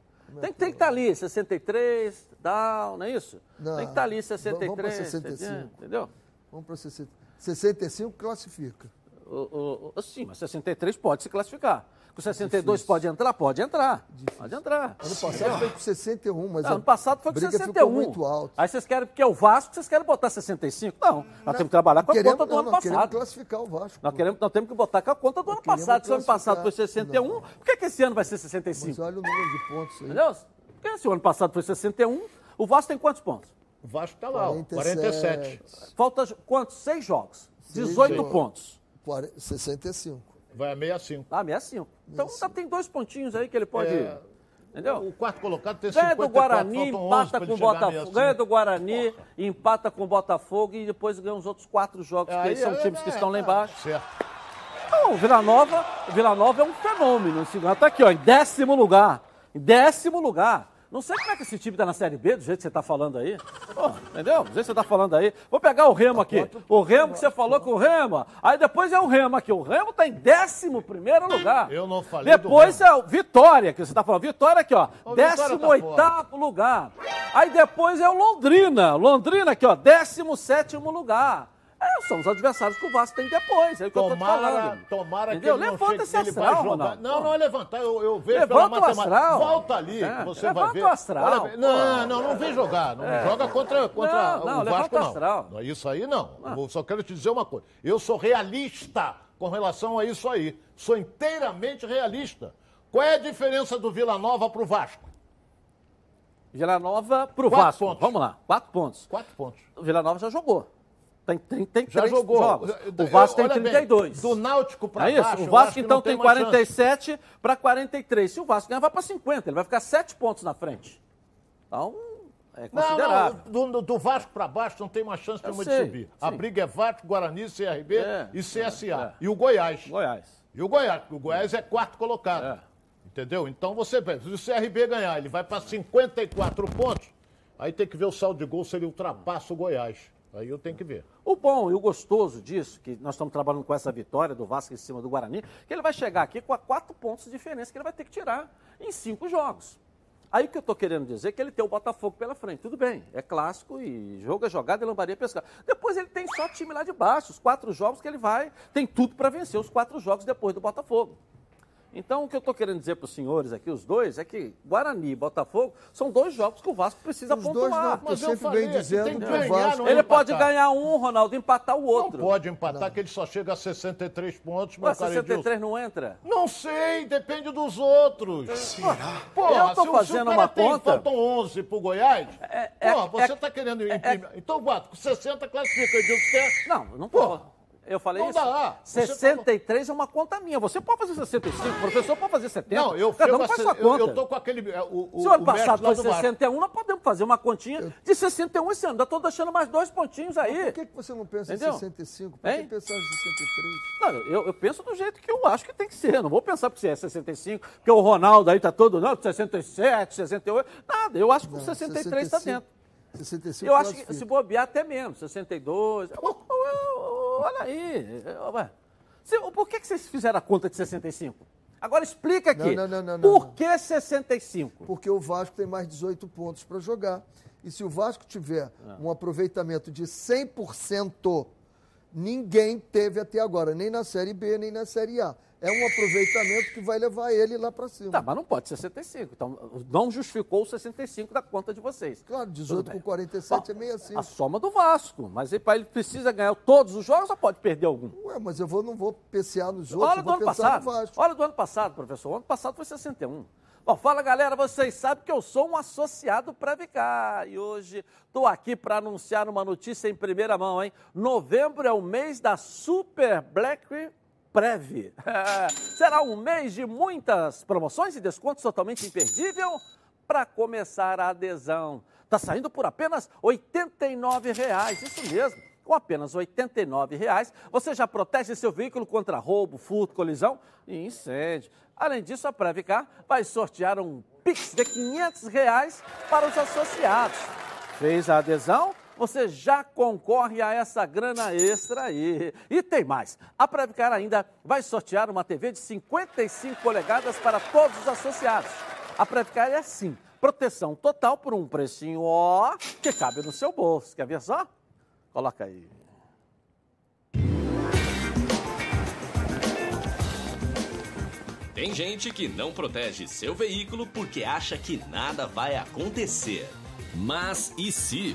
Tem, tem que estar ali, 63, down, não é isso? Não. Tem que estar ali, Vamos pra 63. 65. Entendeu? Vamos para 60. 65 classifica. O, o, sim, mas 63 pode se classificar. Com 62 pode entrar? Pode entrar. Pode entrar. Ano passado foi com 61, mas Não, ano passado foi com briga 61. ficou muito alto. Aí vocês querem, porque é o Vasco, vocês querem botar 65? Não, nós temos que trabalhar com a Queremos- conta do não, ano nós queremos passado. classificar o Vasco. Nós, queremos, nós temos que botar com a conta do ano passado. Se o ano passado foi classificar. 61, por que, que esse ano vai ser Mas 65? olha o número de pontos aí. Entendeu? Porque se o ano passado foi 61, o Vasco tem quantos pontos? O Vasco tá lá, ó, 47. 47. Falta quantos? Seis jogos. Seis 18 jogos. pontos. 40 65. Vai a 65. Ah, 65. Então ainda tem dois pontinhos aí que ele pode. É. Entendeu? O quarto colocado tem Ganha 54, do Guarani, faltam 11 empata com o Botafogo. 65. Ganha do Guarani, empata com o Botafogo e depois ganha os outros quatro jogos, que Aí são é- times que é, estão lá é, embaixo. Certo. Não, o Vila Nova, o Vila Nova é um fenômeno. Está aqui, ó, em décimo lugar. Em décimo lugar. Não sei como é que esse time está na Série B, do jeito que você está falando aí. Pô, entendeu? Do jeito que você está falando aí. Vou pegar o Remo aqui. O Remo que você falou com o Remo. Aí depois é o Remo aqui. O Remo está em décimo primeiro lugar. Eu não falei do Depois é o Vitória, que você está falando. Vitória aqui, ó. O Vitória tá Décimo oitavo lugar. Aí depois é o Londrina. Londrina aqui, ó. Décimo sétimo lugar. É, são os adversários que o Vasco tem depois. É o que eu tô Tomara, falando. tomara que Entendeu? ele não Levanta chegue, esse ele astral. Ronaldo. Não, não é levantar, eu, eu vejo Levanta pela o matemática. astral. Volta ali, É, que você levanta vai ver. o astral, Olha, não, não, não vem jogar. Não joga contra, contra Não, não, o Vasco, levanta o não. astral. não. Isso aí não. Eu só quero te dizer uma coisa. Eu sou realista com relação a isso aí. Sou inteiramente realista. Qual é a diferença do Vila Nova pro Vasco? Vila Nova pro Quatro Vasco. pontos. Vamos lá, quatro pontos. Quatro pontos. O Vila Nova já jogou. Tem, tem, tem Já três jogou. jogos. Eu- O Vasco tem olha bem, 32. do Náutico pra é isso? baixo, o eu Vasco então não tem tem mais chance. 47 para 43. Se o Vasco ganhar, vai para 50. Ele vai ficar 7 pontos na frente. Então, é Não, considerável. não, do, do Vasco pra baixo não tem mais chance Eu nenhuma de subir. A sim. briga é Vasco, Guarani, CRB É, e CSA. é. E o Goiás. Goiás. E o Goiás, o Goiás é quarto colocado. É. Entendeu? Então você vê, se o CRB ganhar, ele vai para 54 pontos, aí tem que ver o saldo de gol se ele ultrapassa o Goiás. Aí eu tenho que ver. O bom e o gostoso disso, que nós estamos trabalhando com essa vitória do Vasco em cima do Guarani, que ele vai chegar aqui com a quatro pontos de diferença que ele vai ter que tirar em cinco jogos. Aí o que eu estou querendo dizer é que ele tem o Botafogo pela frente. Tudo bem, é clássico e jogo é jogado e lambaria pescar. Depois ele tem só time lá de baixo, os quatro jogos que ele vai, tem tudo para vencer os quatro jogos depois do Botafogo. Então, o que eu estou querendo dizer para os senhores aqui, os dois, é que Guarani e Botafogo são dois jogos que o Vasco precisa Os dois pontuar. não, porque eu Mas eu sempre falei venho que dizendo que que o Vasco... não é Ele pode ganhar um, Ronaldo, empatar o Não outro. pode empatar, que ele só chega a 63 pontos, meu caro 63 Edilson. não entra? Não sei, depende dos outros. Será? Porra, Eu tô se o- fazendo o uma tem, conta- Faltam 11 pro Goiás. É, é, Porra, você é- tá querendo imprimir. Então, bota, com 60 classifica. Edilson quer. Não, não tô. Eu falei não isso. dá. Você 63 é uma conta minha. Você pode fazer 65, o professor pode fazer 70. Não, eu, Cada um a faz ser- sua eu, conta. eu tô com aquele. é, O, o, Se o ano o passado foi do Vasco. 61, nós podemos fazer uma continha de 61 esse ano. Ainda estou deixando mais dois pontinhos aí. Por que, que você não pensa Entendeu? em 65? Por que Hein? pensar em 63? Não, eu, eu penso do jeito que eu acho que tem que ser. Não vou pensar porque é 65, porque o Ronaldo aí tá todo, não, 67, 68. Nada, eu acho que o Não, 63 está 65, dentro. 65 Eu acho que se bobear até menos, 62. Ô, ô, ô, Olha aí. ué. Se- Por que, que vocês fizeram a conta de 65? Agora explica aqui. Não, não, não, não, Por que 65? Porque o Vasco tem mais 18 pontos para jogar. E se o Vasco tiver um aproveitamento de 100%, ninguém teve até agora, nem na Série B, nem na Série A. É um aproveitamento que vai levar ele lá para cima. Tá, mas não pode ser 65. Então, não justificou o 65 da conta de vocês. Claro, Tudo 18 bem. com 47 é Bom, meio assim. A soma do Vasco. Mas ele, ele precisa ganhar todos os jogos ou pode perder algum? Ué, mas eu vou, não vou PCA nos outros, Olha do vou ano pensar passado. no Vasco. Olha do ano passado, professor. O ano passado foi 61. Bom, fala galera, vocês sabem que eu sou um associado Previcar e hoje estou aqui para anunciar uma notícia em primeira mão, hein? Novembro é o mês da Super Black Prev. Será um mês de muitas promoções e descontos totalmente imperdível para começar a adesão. Está saindo por apenas R$ 89,00, isso mesmo. Com apenas R$ 89,00, você já protege seu veículo contra roubo, furto, colisão e incêndio. Além disso, a Previcar vai sortear um Pix de 500 reais para os associados. Fez a adesão? Você já concorre a essa grana extra aí. E tem mais. A Previcar ainda vai sortear uma TV de 55 polegadas para todos os associados. A Previcar é assim, proteção total por um precinho ó que cabe no seu bolso. Quer ver só? Coloca aí. Tem gente que não protege seu veículo porque acha que nada vai acontecer. Mas e se?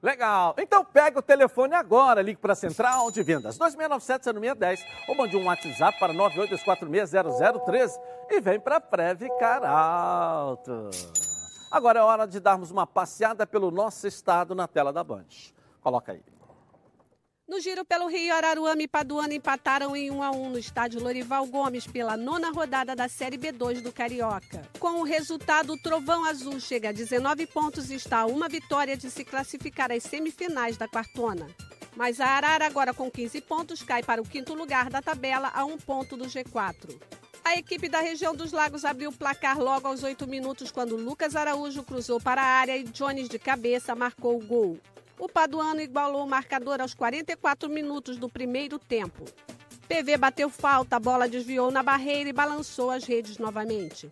Legal. Então pega o telefone agora, ligue para a Central de Vendas 2697-0610 ou mande um WhatsApp para 982460013 e vem para Previcar Alto. Agora é hora de darmos uma passeada pelo nosso estado na tela da Band. Coloca aí. No giro pelo Rio, Araruama e Paduana empataram em 1 a 1 no estádio Lorival Gomes pela nona rodada da Série B2 do Carioca. Com o resultado, o Trovão Azul chega a 19 pontos e está a uma vitória de se classificar às semifinais da quartona. Mas a Arara, agora com 15 pontos, cai para o quinto lugar da tabela a um ponto do G4. A equipe da região dos Lagos abriu o placar logo aos 8 minutos quando Lucas Araújo cruzou para a área e Jones de cabeça marcou o gol. O Paduano igualou o marcador aos 44 minutos do primeiro tempo. PV bateu falta, a bola desviou na barreira e balançou as redes novamente.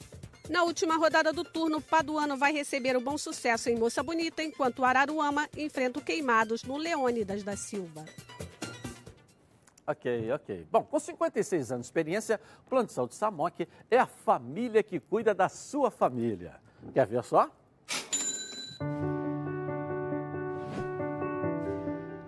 Na última rodada do turno, Paduano vai receber o bom sucesso em Moça Bonita, enquanto Araruama enfrenta o Queimados no Leônidas da Silva. Ok, ok. Bom, com 56 anos de experiência, o Plano de Saúde Samok é a família que cuida da sua família. Quer ver só?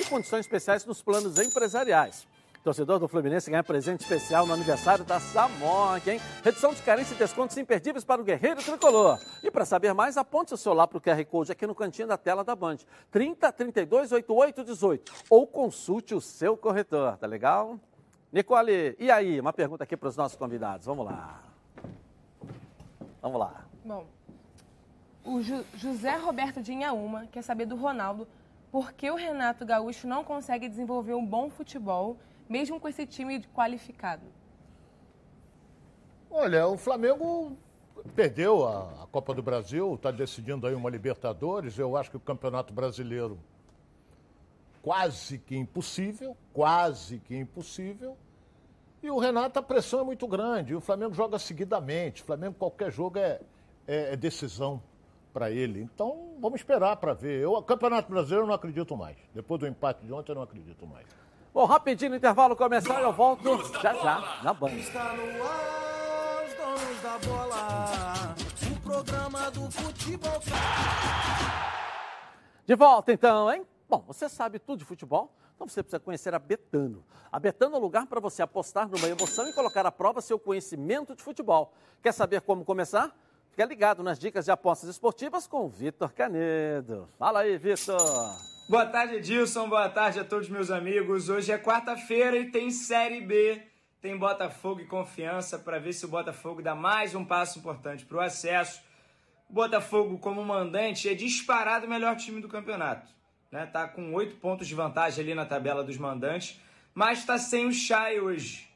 e condições especiais nos planos empresariais. Torcedor do Fluminense ganha presente especial no aniversário da Samok, hein? Redução de carência e descontos imperdíveis para o Guerreiro Tricolor. E para saber mais, aponte o celular para o QR Code aqui no cantinho da tela da Band. 30 32 88 18. Ou consulte o seu corretor, tá legal? Nicole, e aí? Uma pergunta aqui para os nossos convidados. Vamos lá. Vamos lá. Bom, o Ju- José Roberto de Inhaúma quer saber do Ronaldo por que o Renato Gaúcho não consegue desenvolver um bom futebol, mesmo com esse time qualificado. Olha, o Flamengo perdeu a, a Copa do Brasil, está decidindo aí uma Libertadores. Eu acho que o Campeonato Brasileiro quase que impossível, quase que impossível. E o Renato, a pressão é muito grande. O Flamengo joga seguidamente. O Flamengo, qualquer jogo é, é- é decisão para ele. Então, vamos esperar para ver. Eu, Campeonato Brasileiro, eu não acredito mais. Depois do empate de ontem, eu não acredito mais. Bom, rapidinho no intervalo começar, eu volto já já na Band. Está no ar, os donos da bola. O programa do futebol. De volta então, hein? Bom, você sabe tudo de futebol? Então você precisa conhecer a Betano. A Betano é o lugar para você apostar numa emoção e colocar à prova seu conhecimento de futebol. Quer saber como começar? Fica ligado nas dicas de apostas esportivas com o Vitor Canedo. Fala aí, Vitor. Boa tarde, Edilson. Boa tarde a todos meus amigos. Hoje é quarta-feira e tem Série B. Tem Botafogo e Confiança para ver se o Botafogo dá mais um passo importante para o acesso. O Botafogo, como mandante, é disparado o melhor time do campeonato. Né? Tá com oito pontos de vantagem ali na tabela dos mandantes, mas está sem o Chay hoje.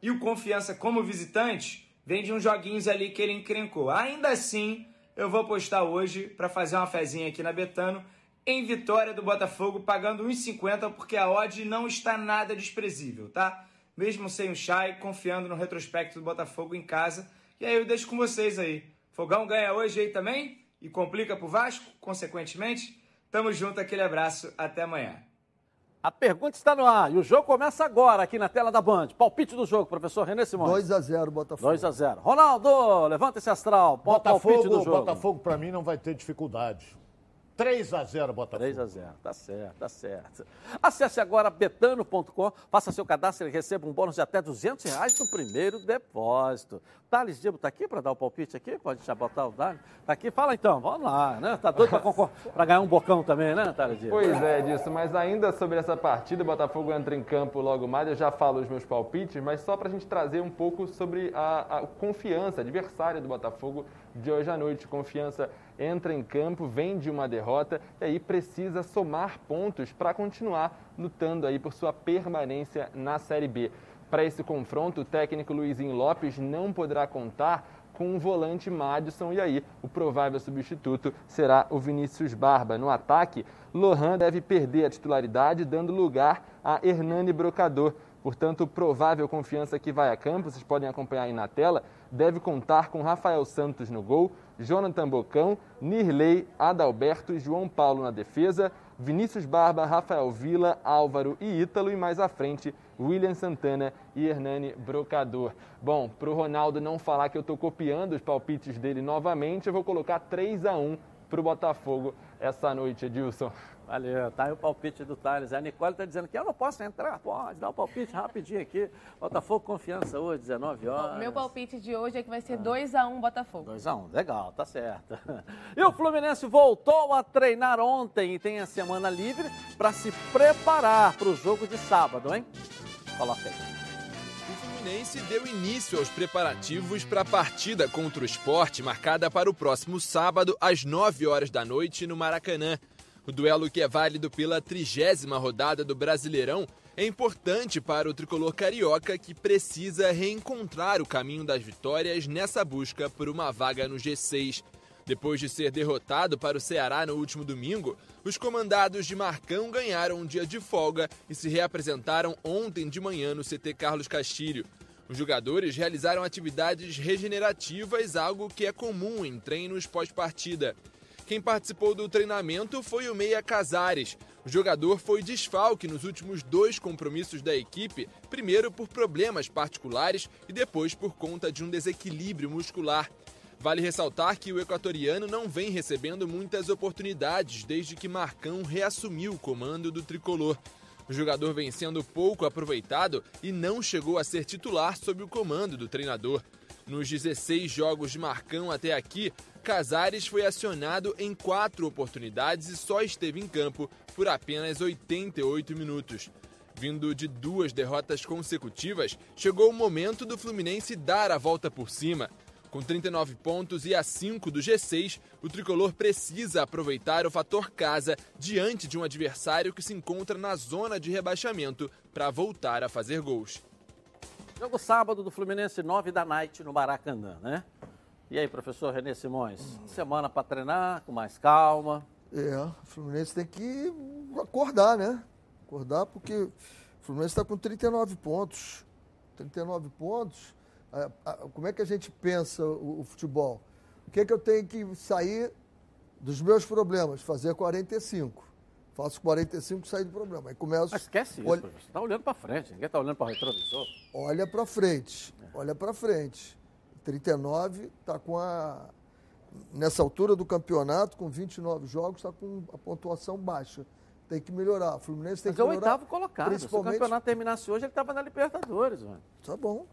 E o Confiança, como visitante, vem de uns joguinhos ali que ele encrencou. Ainda assim, eu vou postar hoje para fazer uma fezinha aqui na Betano em vitória do Botafogo, pagando 1,50 porque a odd não está nada desprezível, tá? Mesmo sem o Chay, confiando no retrospecto do Botafogo em casa. E aí eu deixo com vocês aí. Fogão ganha hoje aí também e complica pro Vasco, consequentemente. Tamo junto, aquele abraço, até amanhã. A pergunta está no ar e o jogo começa agora aqui na tela da Band. Palpite do jogo, professor René Simões. 2x0 Botafogo. 2 a 0. Ronaldo, levanta esse astral. Qual o palpite do Botafogo, jogo? Botafogo para mim, não vai ter dificuldade. 3 a 0 Botafogo. 3 a 0, tá certo, tá certo. Acesse agora betano.com, faça seu cadastro e receba um bônus de até 200 reais no primeiro depósito. Thales Dibo tá aqui para dar o palpite aqui? Pode já botar o Thales? Tá aqui? Fala então, vamos lá, né? Tá doido para ganhar um bocão também, né, Thales Dibo? Pois é, disso. Mas ainda sobre essa partida, o Botafogo entra em campo logo mais. Eu já falo os meus palpites, mas só para a gente trazer um pouco sobre a, a confiança, adversário do Botafogo de hoje à noite. Confiança entra em campo, vem de uma derrota e aí precisa somar pontos para continuar lutando aí por sua permanência na Série B. Para esse confronto, o técnico Luizinho Lopes não poderá contar com o volante Madison e aí o provável substituto será o Vinícius Barba. No ataque, Lohan deve perder a titularidade, dando lugar a Hernani Brocador. Portanto, provável confiança que vai a campo, vocês podem acompanhar aí na tela, deve contar com Rafael Santos no gol, Jonathan Bocão, Nirley, Adalberto e João Paulo na defesa, Vinícius Barba, Rafael Vila, Álvaro e Ítalo e mais à frente William Santana e Hernani Brocador. Bom, para o Ronaldo não falar que eu estou copiando os palpites dele novamente, eu vou colocar 3 a 1 para o Botafogo essa noite, Edilson. Valeu, tá aí o palpite do Thales. A Nicole está dizendo que eu não posso entrar. Pode, dá o um palpite rapidinho aqui. Botafogo Confiança hoje, 19 horas. Meu palpite de hoje é que vai ser 2x1 um Botafogo. 2x1, um, legal, tá certo. E o Fluminense voltou a treinar ontem e tem a semana livre para se preparar para o jogo de sábado, hein? Coloca aí. O Fluminense deu início aos preparativos para a partida contra o esporte, marcada para o próximo sábado, às 9 horas da noite, no Maracanã. O duelo que é válido pela trigésima rodada do Brasileirão é importante para o tricolor carioca que precisa reencontrar o caminho das vitórias nessa busca por uma vaga no G6. Depois de ser derrotado para o Ceará no último domingo, os comandados de Marcão ganharam um dia de folga e se reapresentaram ontem de manhã no CT Carlos Castilho. Os jogadores realizaram atividades regenerativas, algo que é comum em treinos pós-partida. Quem participou do treinamento foi o Meia Casares. O jogador foi desfalque nos últimos dois compromissos da equipe, primeiro por problemas particulares e depois por conta de um desequilíbrio muscular. Vale ressaltar que o equatoriano não vem recebendo muitas oportunidades desde que Marcão reassumiu o comando do tricolor. O jogador vem sendo pouco aproveitado e não chegou a ser titular sob o comando do treinador. Nos 16 jogos de Marcão até aqui, Casares foi acionado em quatro oportunidades e só esteve em campo por apenas 88 minutos. Vindo de duas derrotas consecutivas, chegou o momento do Fluminense dar a volta por cima. Com 39 pontos e a 5 do G6, o tricolor precisa aproveitar o fator casa diante de um adversário que se encontra na zona de rebaixamento para voltar a fazer gols. Jogo sábado do Fluminense, 9 da noite no Maracanã, né? E aí, professor Renê Simões, semana para treinar, com mais calma. É, o Fluminense tem que acordar, né? Acordar porque o Fluminense está com 39 pontos. 39 pontos. Como é que a gente pensa o, futebol? O que é que eu tenho que sair dos meus problemas? Fazer 45. Faço 45 e sair do problema. Aí começo. Mas esquece isso, olha... Você está olhando para frente, ninguém está olhando para o retrovisor. Olha para frente, olha para frente. 39 está com a. Nessa altura do campeonato, com 29 jogos, está com a pontuação baixa. Tem que melhorar. O Fluminense tem Mas que é o melhorar. oitavo colocado. Se o campeonato terminasse hoje, ele estava na Libertadores, mano. Tá bom.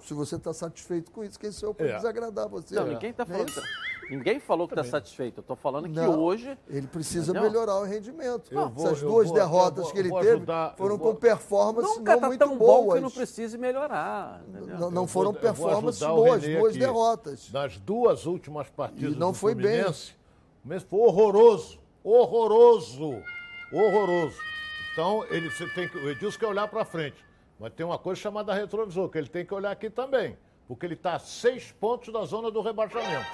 Se você está satisfeito com isso, quem sou eu para é. desagradar você? Não, ninguém está falando. É Ninguém falou que está satisfeito. Eu estou falando que não, hoje. Ele precisa entendeu? melhorar o rendimento. Vou, Essas duas vou, derrotas vou, que ele teve ajudar, foram com performances não tá muito tão boas. Bom que não precise melhorar. Não, não foram performances boas, duas derrotas. Nas duas últimas partidas e não do foi Fluminense, bem. o mês foi horroroso. Horroroso. Horroroso. Então, ele você tem que, o Edilson quer olhar para frente. Mas tem uma coisa chamada retrovisor, que ele tem que olhar aqui também. Porque ele está a seis pontos da zona do rebaixamento.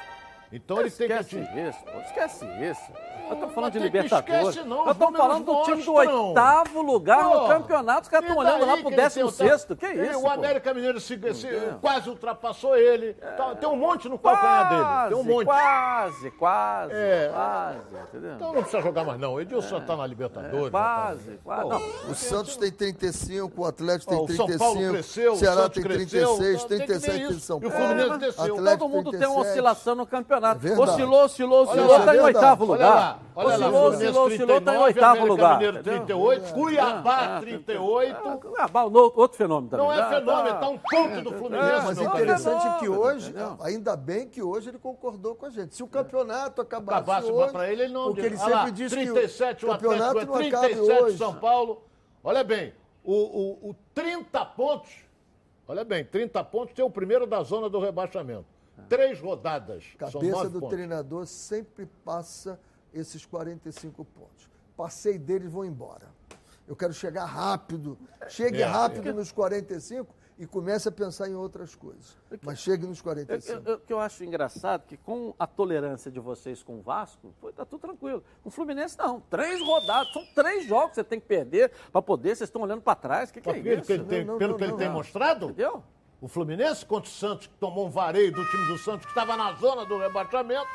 Então ele tem que atingir. isso, pô, esquece isso. Eu tô falando de Libertadores. Esquece, não, eu tô falando do time do oitavo lugar pô, no campeonato. Os caras estão olhando lá pro décimo sexto. Que isso? O América Mineiro se, se, quase ultrapassou ele. É. Tem um monte no calcanhar dele. Tem um monte. Quase, quase. É. Quase, entendeu? Então não precisa jogar mais, não. O Edilson é. tá na Libertadores. É, quase, quase. Não, o Santos tem 35, o Atlético tem 35. O São Paulo cresceu, o Ceará tem 36, 37 tem São Paulo. E o Fluminense desceu. Todo mundo tem uma oscilação no campeonato. É oscilou, oscilou, oscilou, está em oitavo lugar. Olha lá, oscilou, oscilou, oscilou, está em oitavo lugar. Mineiro 38, Cuiabá 38. Cuiabá, outro fenômeno também. Não é fenômeno, está um ponto do Fluminense. Mas interessante é que hoje, ainda bem que hoje ele concordou com a gente. Se o campeonato acabasse, acabasse hoje, para ele, ele não porque ele sempre diz 37 que o campeonato não 37 hoje. São Paulo. Olha bem, o, o, o 30 pontos, olha bem, 30 pontos tem o primeiro da zona do rebaixamento. Três rodadas. Cabeça do pontos. treinador sempre passa esses 45 pontos. Passei deles, vou embora. Eu quero chegar rápido. Chegue é, rápido é. nos 45 e comece a pensar em outras coisas. Mas chegue nos Eu- 45. eu- eu- O que eu acho engraçado é que com a tolerância de vocês com o Vasco, foi, tá tudo tranquilo. Com o Fluminense, não. Três rodadas, são três jogos que você tem que perder para poder. Vocês estão olhando para trás. O que, que é Pelo isso? que ele tem, pelo que ele tem mostrado, Entendeu? O Fluminense contra o Santos, que tomou um vareio do time do Santos, que estava na zona do rebaixamento,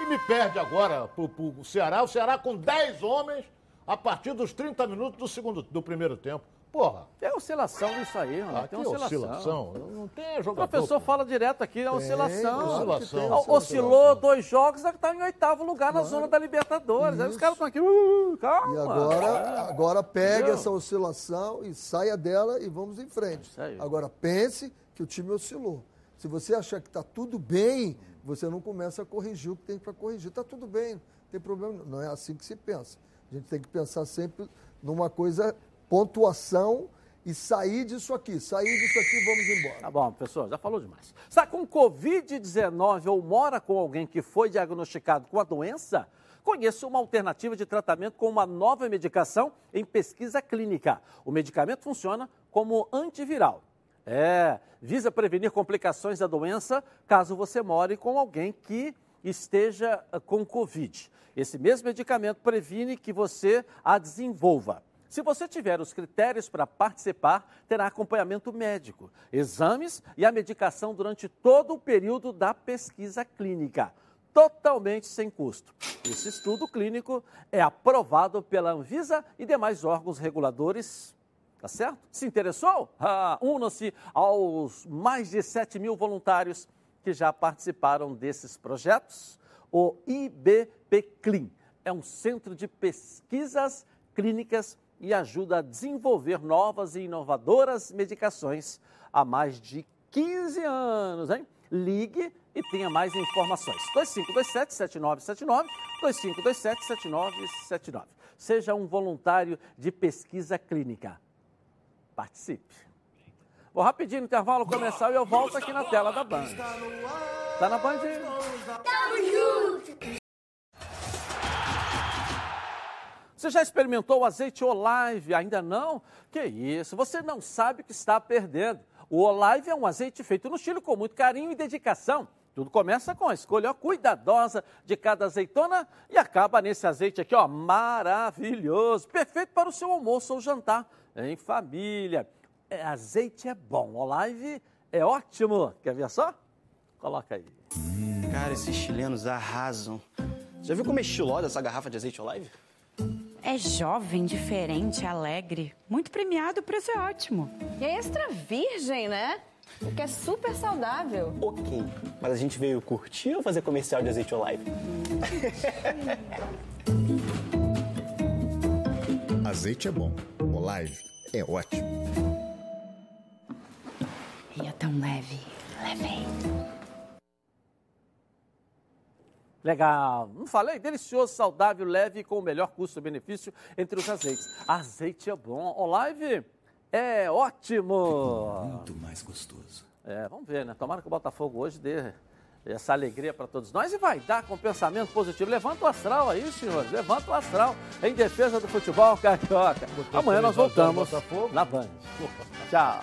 e me perde agora pro, pro Ceará. O Ceará com 10 homens a partir dos 30 minutos do, segundo, do primeiro tempo. Porra, É oscilação isso aí, mano. ah, tem oscilação. oscilação. Não tem O jogador. professor pô. fala direto aqui, é oscilação. claro tem O- oscilação. Oscilou dois jogos, está em oitavo lugar na zona da Libertadores. Aí os caras estão aqui, uh, calma. E agora, agora Entendeu? essa oscilação e saia dela e vamos em frente. Isso aí. Agora pense que o time oscilou. Se você achar que está tudo bem, você não começa a corrigir o que tem para corrigir. Está tudo bem, não tem problema. não. É assim que se pensa. A gente tem que pensar sempre numa coisa, pontuação e sair disso aqui. Sair disso aqui, vamos embora. Tá bom, professor, já falou demais. Está com Covid-19 ou mora com alguém que foi diagnosticado com a doença? Conheça uma alternativa de tratamento com uma nova medicação em pesquisa clínica. O medicamento funciona como antiviral. É, visa prevenir complicações da doença caso você more com alguém que esteja eh, com Covid. Esse mesmo medicamento previne que você a desenvolva. Se você tiver os critérios para participar, terá acompanhamento médico, exames e a medicação durante todo o período da pesquisa clínica, totalmente sem custo. Esse estudo clínico é aprovado pela Anvisa e demais órgãos reguladores. Tá certo? Se interessou? Ah, Una-se aos mais de 7 mil voluntários que já participaram desses projetos. O IBPCLIN é um centro de pesquisas clínicas e ajuda a desenvolver novas e inovadoras medicações há mais de 15 anos, hein? Ligue e tenha mais informações. 2527-7979, 2527-7979. Seja um voluntário de pesquisa clínica. Participe. Vou rapidinho no intervalo começar e eu volto aqui na tela da Band. Tá na Band? Você já experimentou o azeite Olive? Ainda não? Que isso, você não sabe o que está perdendo. O Olive é um azeite feito no Chile com muito carinho e dedicação. Tudo começa com a escolha cuidadosa de cada azeitona e acaba nesse azeite aqui, ó, maravilhoso, perfeito para o seu almoço ou jantar em família. É, azeite é bom, Olive é ótimo. Quer ver só? Coloca aí. Cara, esses chilenos arrasam. Já viu como é estilosa essa garrafa de azeite Olive? É jovem, diferente, alegre. Muito premiado, o preço é ótimo. E é extra virgem, né? O que é super saudável. Ok, mas a gente veio curtir ou fazer comercial de azeite Olive? Azeite é bom, Olive é ótimo. E é tão leve, leve. Legal. Não falei? Delicioso, saudável, leve e com o melhor custo-benefício entre os azeites. Azeite é bom. Olive é ótimo. Muito mais gostoso. É, vamos ver, né? Tomara que o Botafogo hoje dê essa alegria para todos nós e vai dar com pensamento positivo. Levanta o astral aí, senhores. Levanta o astral em defesa do futebol carioca. Amanhã nós voltamos na Band. Tchau.